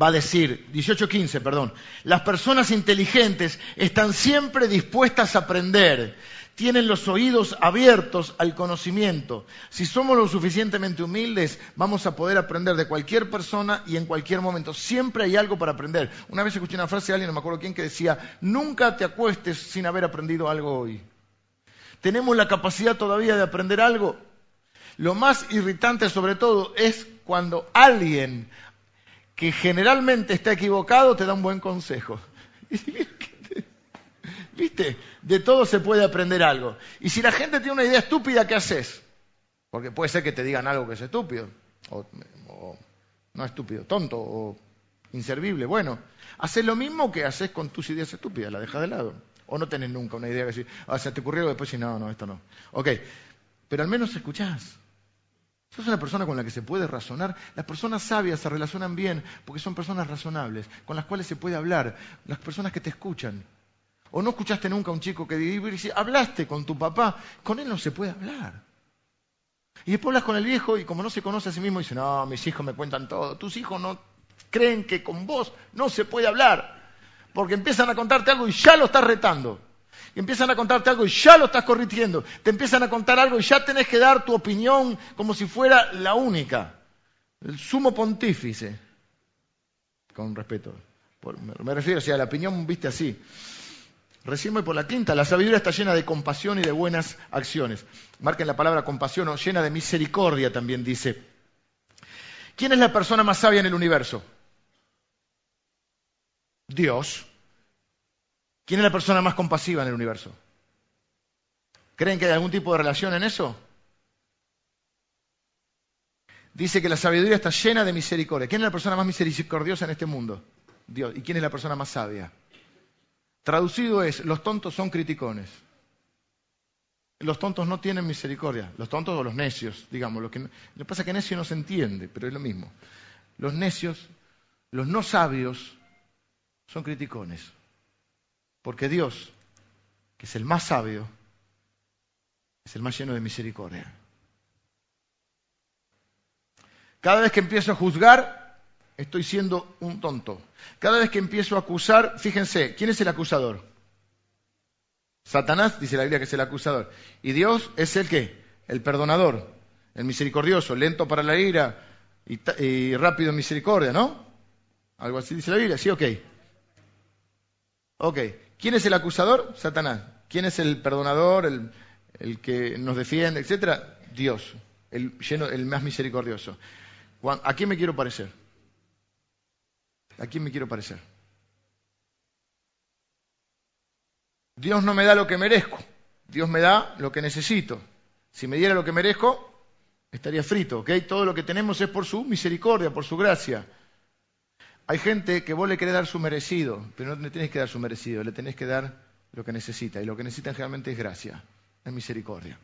Speaker 1: va a decir, 18.15, perdón, las personas inteligentes están siempre dispuestas a aprender, tienen los oídos abiertos al conocimiento. Si somos lo suficientemente humildes, vamos a poder aprender de cualquier persona y en cualquier momento. Siempre hay algo para aprender. Una vez escuché una frase de alguien, no me acuerdo quién, que decía, nunca te acuestes sin haber aprendido algo hoy. ¿Tenemos la capacidad todavía de aprender algo? Lo más irritante sobre todo es cuando alguien que generalmente está equivocado te da un buen consejo. ¿Viste? De todo se puede aprender algo. Y si la gente tiene una idea estúpida, ¿qué haces? Porque puede ser que te digan algo que es estúpido, o, no estúpido, tonto, o inservible. Bueno, haces lo mismo que haces con tus ideas estúpidas, la dejas de lado. O no tenés nunca una idea que decir, ah, se te ocurrió después y no, no, esto no. Ok, pero al menos escuchás. Sos una persona con la que se puede razonar. Las personas sabias se relacionan bien porque son personas razonables, con las cuales se puede hablar, las personas que te escuchan. O no escuchaste nunca a un chico que dice, hablaste con tu papá, con él no se puede hablar. Y después hablas con el viejo y como no se conoce a sí mismo, dice, no, mis hijos me cuentan todo. Tus hijos no creen que con vos no se puede hablar, porque empiezan a contarte algo y ya lo estás retando empiezan a contarte algo y ya lo estás corrigiendo. Te empiezan a contar algo y ya tenés que dar tu opinión como si fuera la única. El sumo pontífice. Con respeto. me refiero, o sea, la opinión viste así. Recién voy por la quinta. La sabiduría está llena de compasión y de buenas acciones. Marquen la palabra compasión o llena de misericordia también dice. ¿Quién es la persona más sabia en el universo? Dios. ¿Quién es la persona más compasiva en el universo? ¿Creen que hay algún tipo de relación en eso? Dice que la sabiduría está llena de misericordia. ¿Quién es la persona más misericordiosa en este mundo? Dios. ¿Y quién es la persona más sabia? Traducido es, los tontos son criticones. Los tontos no tienen misericordia. Los tontos o los necios, digamos. Lo que, pasa es que necio no se entiende, pero es lo mismo. Los necios, los no sabios, son criticones. Porque Dios, que es el más sabio, es el más lleno de misericordia. Cada vez que empiezo a juzgar, estoy siendo un tonto. Cada vez que empiezo a acusar, fíjense, ¿quién es el acusador? Satanás, dice la Biblia que es el acusador. Y Dios es el que, el perdonador, el misericordioso, lento para la ira y, rápido en misericordia, ¿no? Algo así dice la Biblia, sí, ok. Ok, ¿Quién es el acusador? Satanás. ¿Quién es el perdonador, el, que nos defiende, etcétera? Dios, el, lleno, el más misericordioso. ¿A quién me quiero parecer? ¿A quién me quiero parecer? Dios no me da lo que merezco, Dios me da lo que necesito. Si me diera lo que merezco, estaría frito, ¿ok? Todo lo que tenemos es por su misericordia, por su gracia. Hay gente que vos le querés dar su merecido, pero no le tenés que dar su merecido, le tenés que dar lo que necesita. Y lo que necesitan generalmente es gracia, es misericordia.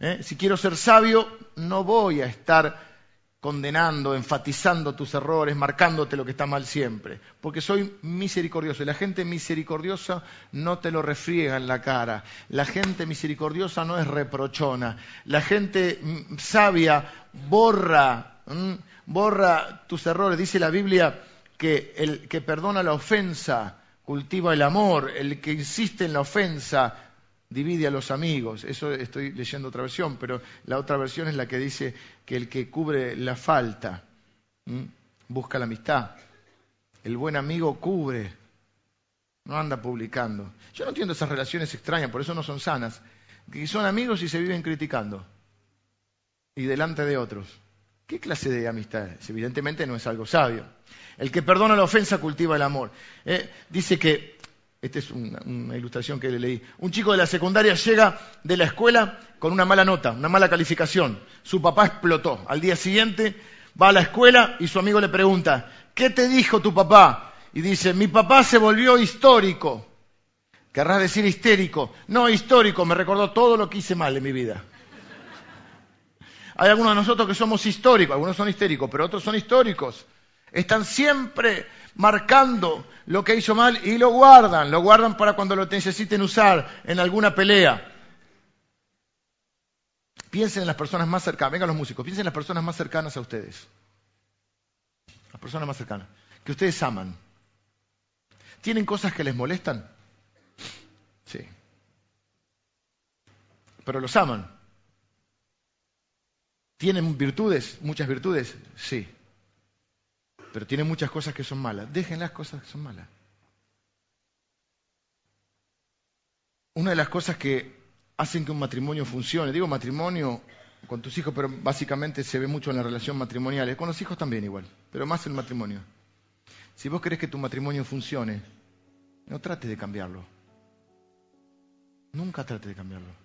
Speaker 1: ¿Eh? Si quiero ser sabio, no voy a estar condenando, enfatizando tus errores, marcándote lo que está mal siempre, porque soy misericordioso. Y la gente misericordiosa no te lo refriega en la cara. La gente misericordiosa no es reprochona. La gente mm, sabia borra, borra tus errores. Dice la Biblia que el que perdona la ofensa cultiva el amor, el que insiste en la ofensa divide a los amigos. Eso estoy leyendo otra versión, pero la otra versión es la que dice que el que cubre la falta busca la amistad. El buen amigo cubre, no anda publicando. Yo no entiendo esas relaciones extrañas, por eso no son sanas. Que son amigos y se viven criticando. Y delante de otros. ¿Qué clase de amistad es? Evidentemente no es algo sabio. El que perdona la ofensa cultiva el amor. Eh, dice que esta es una, ilustración que le leí. Un chico de la secundaria llega de la escuela con una mala nota, una mala calificación. Su papá explotó. Al día siguiente va a la escuela y su amigo le pregunta, ¿qué te dijo tu papá? Y dice, mi papá se volvió histórico. Querrás decir histérico. No, histórico, me recordó todo lo que hice mal en mi vida. Hay algunos de nosotros que somos históricos, algunos son histéricos, pero otros son históricos. Están siempre marcando lo que hizo mal y lo guardan, lo guardan para cuando lo necesiten usar en alguna pelea. Piensen en las personas más cercanas, vengan los músicos, piensen en las personas más cercanas a ustedes. Las personas más cercanas, que ustedes aman. ¿Tienen cosas que les molestan? Sí. Pero los aman. ¿Tienen virtudes? ¿Muchas virtudes? Sí pero tiene muchas cosas que son malas. Dejen las cosas que son malas. Una de las cosas que hacen que un matrimonio funcione, digo matrimonio con tus hijos, pero básicamente se ve mucho en la relación matrimonial, con los hijos también igual, pero más en el matrimonio. Si vos querés que tu matrimonio funcione, no trate de cambiarlo. Nunca trate de cambiarlo.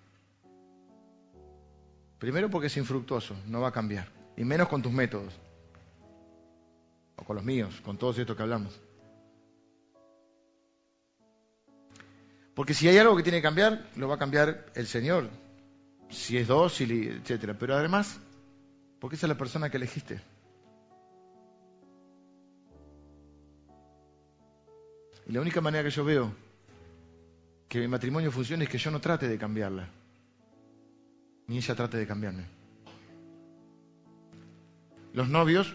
Speaker 1: Primero porque es infructuoso, no va a cambiar. Y menos con tus métodos o con los míos, con todos estos que hablamos. Porque si hay algo que tiene que cambiar, lo va a cambiar el Señor, si es dócil, etcétera. Pero además, porque esa es la persona que elegiste. Y la única manera que yo veo que mi matrimonio funcione es que yo no trate de cambiarla, ni ella trate de cambiarme. Los novios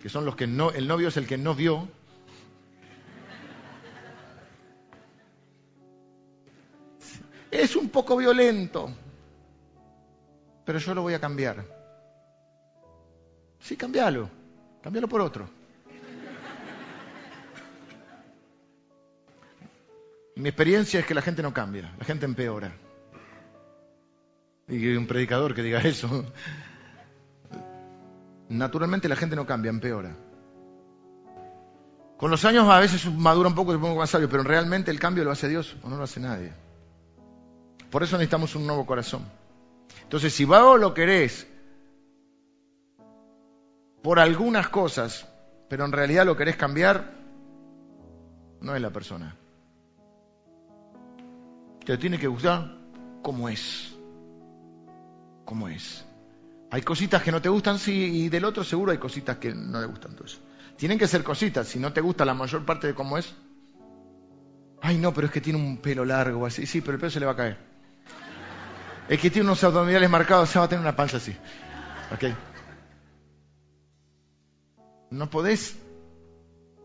Speaker 1: que son los que no, el novio es el que no vio. Es un poco violento, pero yo lo voy a cambiar. Sí, cambialo, cambialo por otro. Mi experiencia es que la gente no cambia, la gente empeora. Y un predicador que diga eso, naturalmente la gente no cambia, empeora. Con los años a veces madura un poco se pone más sabio, pero realmente el cambio lo hace Dios o no lo hace nadie. Por eso necesitamos un nuevo corazón. Entonces, si vos lo querés por algunas cosas, pero en realidad lo querés cambiar, no es la persona. Te tiene que gustar como es. Como es. Hay cositas que no te gustan, sí, y del otro seguro hay cositas que no le gustan. tienen que ser cositas. Si no te gusta la mayor parte de cómo es, ay no, pero es que tiene un pelo largo así. Sí, pero el pelo se le va a caer. Es que tiene unos abdominales marcados, se va a tener una panza así. ¿Ok? No podés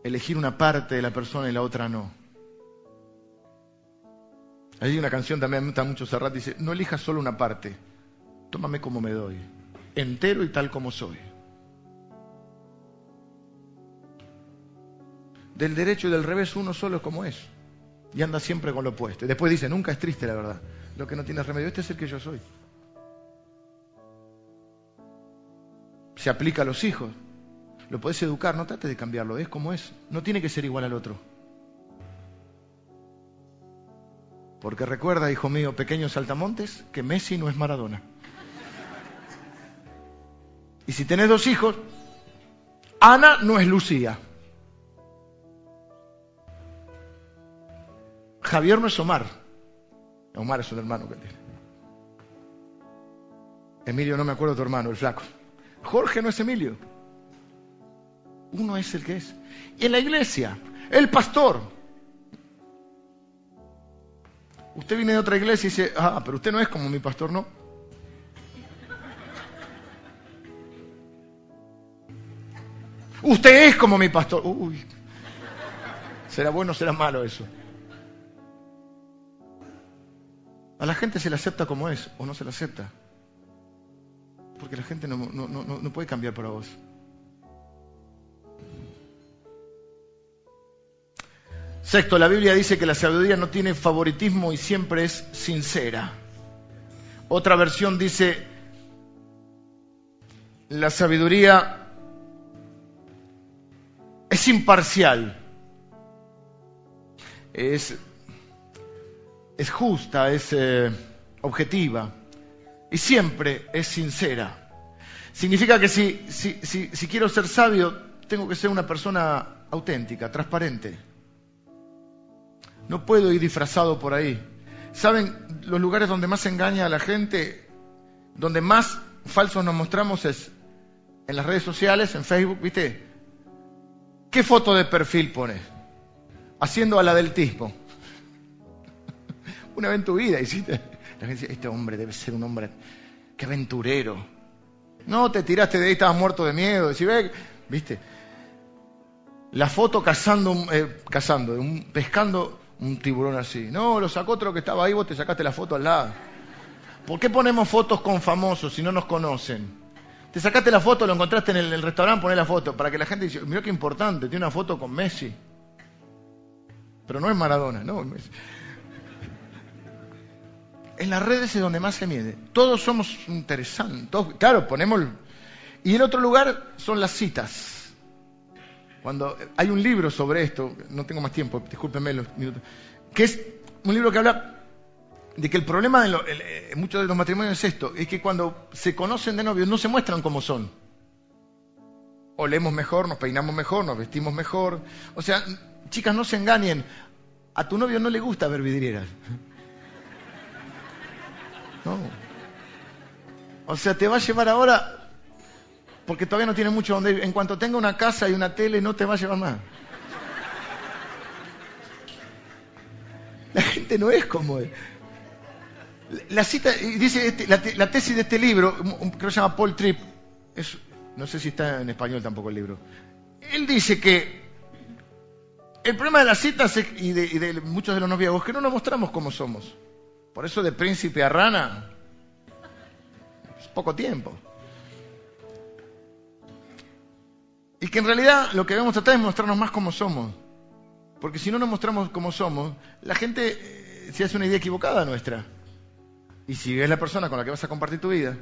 Speaker 1: elegir una parte de la persona y la otra no. Hay una canción también, me gusta mucho Serrat, dice, no elijas solo una parte, tómame como me doy entero y tal como soy. Del derecho y del revés uno solo es como es. Y anda siempre con lo opuesto. Después dice, nunca es triste la verdad. Lo que no tiene remedio, este es el que yo soy. Se aplica a los hijos. Lo puedes educar, no trate de cambiarlo, es como es. No tiene que ser igual al otro. Porque recuerda, hijo mío, pequeños saltamontes, que Messi no es Maradona. Y si tenés dos hijos, Ana no es Lucía. Javier no es Omar. Omar es un hermano que tiene. Emilio, no me acuerdo de tu hermano, el flaco. Jorge no es Emilio. Uno es el que es. Y en la iglesia, el pastor. Usted viene de otra iglesia y dice, ah, pero usted no es como mi pastor, no. Usted es como mi pastor. Uy. ¿Será bueno o será malo eso? A la gente se le acepta como es o no se le acepta. Porque la gente no, no puede cambiar para vos. Sexto, la Biblia dice que la sabiduría no tiene favoritismo y siempre es sincera. Otra versión dice, la sabiduría es imparcial, es, es justa, es eh, objetiva y siempre es sincera. Significa que si, si, si quiero ser sabio, tengo que ser una persona auténtica, transparente. No puedo ir disfrazado por ahí. ¿Saben los lugares donde más engaña a la gente? Donde más falsos nos mostramos es en las redes sociales, en Facebook, ¿viste? ¿Qué foto de perfil pones? Haciendo al adeltismo. Una vez en tu vida hiciste. La gente dice, este hombre debe ser un hombre, qué aventurero. No, te tiraste de ahí, estabas muerto de miedo. Decís, ¿viste? La foto cazando, eh, cazando, un, pescando un tiburón así. No, lo sacó otro que estaba ahí, vos te sacaste la foto al lado. ¿Por qué ponemos fotos con famosos si no nos conocen? Te sacaste la foto, lo encontraste en el, restaurante, poné la foto, para que la gente diga, mira qué importante, tiene una foto con Messi. Pero no es Maradona, no es Messi. En las redes es donde más se mide. Todos somos interesantes. claro, ponemos... Y el otro lugar son las citas. Cuando hay un libro sobre esto, no tengo más tiempo, discúlpenme los minutos, que es un libro que habla de que el problema de eh, muchos de los matrimonios es esto, es que cuando se conocen de novios no se muestran como son. Olemos mejor, nos peinamos mejor, nos vestimos mejor. O sea, chicas, no se engañen. A tu novio no le gusta ver vidrieras. No. O sea, te va a llevar ahora porque todavía no tiene mucho donde ir. En cuanto tenga una casa y una tele, no te va a llevar más. La gente no es como él. La cita, dice este, la, tesis de este libro, que se llama Paul Tripp, no sé si está en español tampoco el libro. Él dice que el problema de las citas y, de, y de muchos de los noviazgos es que no nos mostramos como somos. Por eso de príncipe a rana es poco tiempo. Y que en realidad lo que debemos tratar es mostrarnos más como somos. Porque si no nos mostramos como somos, la gente eh, se hace una idea equivocada nuestra. Y si es la persona con la que vas a compartir tu vida.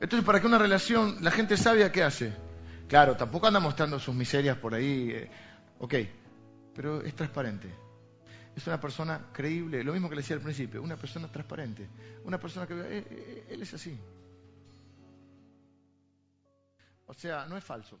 Speaker 1: Entonces, para que una relación, la gente sabia, ¿qué hace? Claro, tampoco anda mostrando sus miserias por ahí. Eh, ok, pero es transparente. Es una persona creíble, lo mismo que le decía al principio, una persona transparente. Una persona que... Eh, él es así. O sea, no es falso.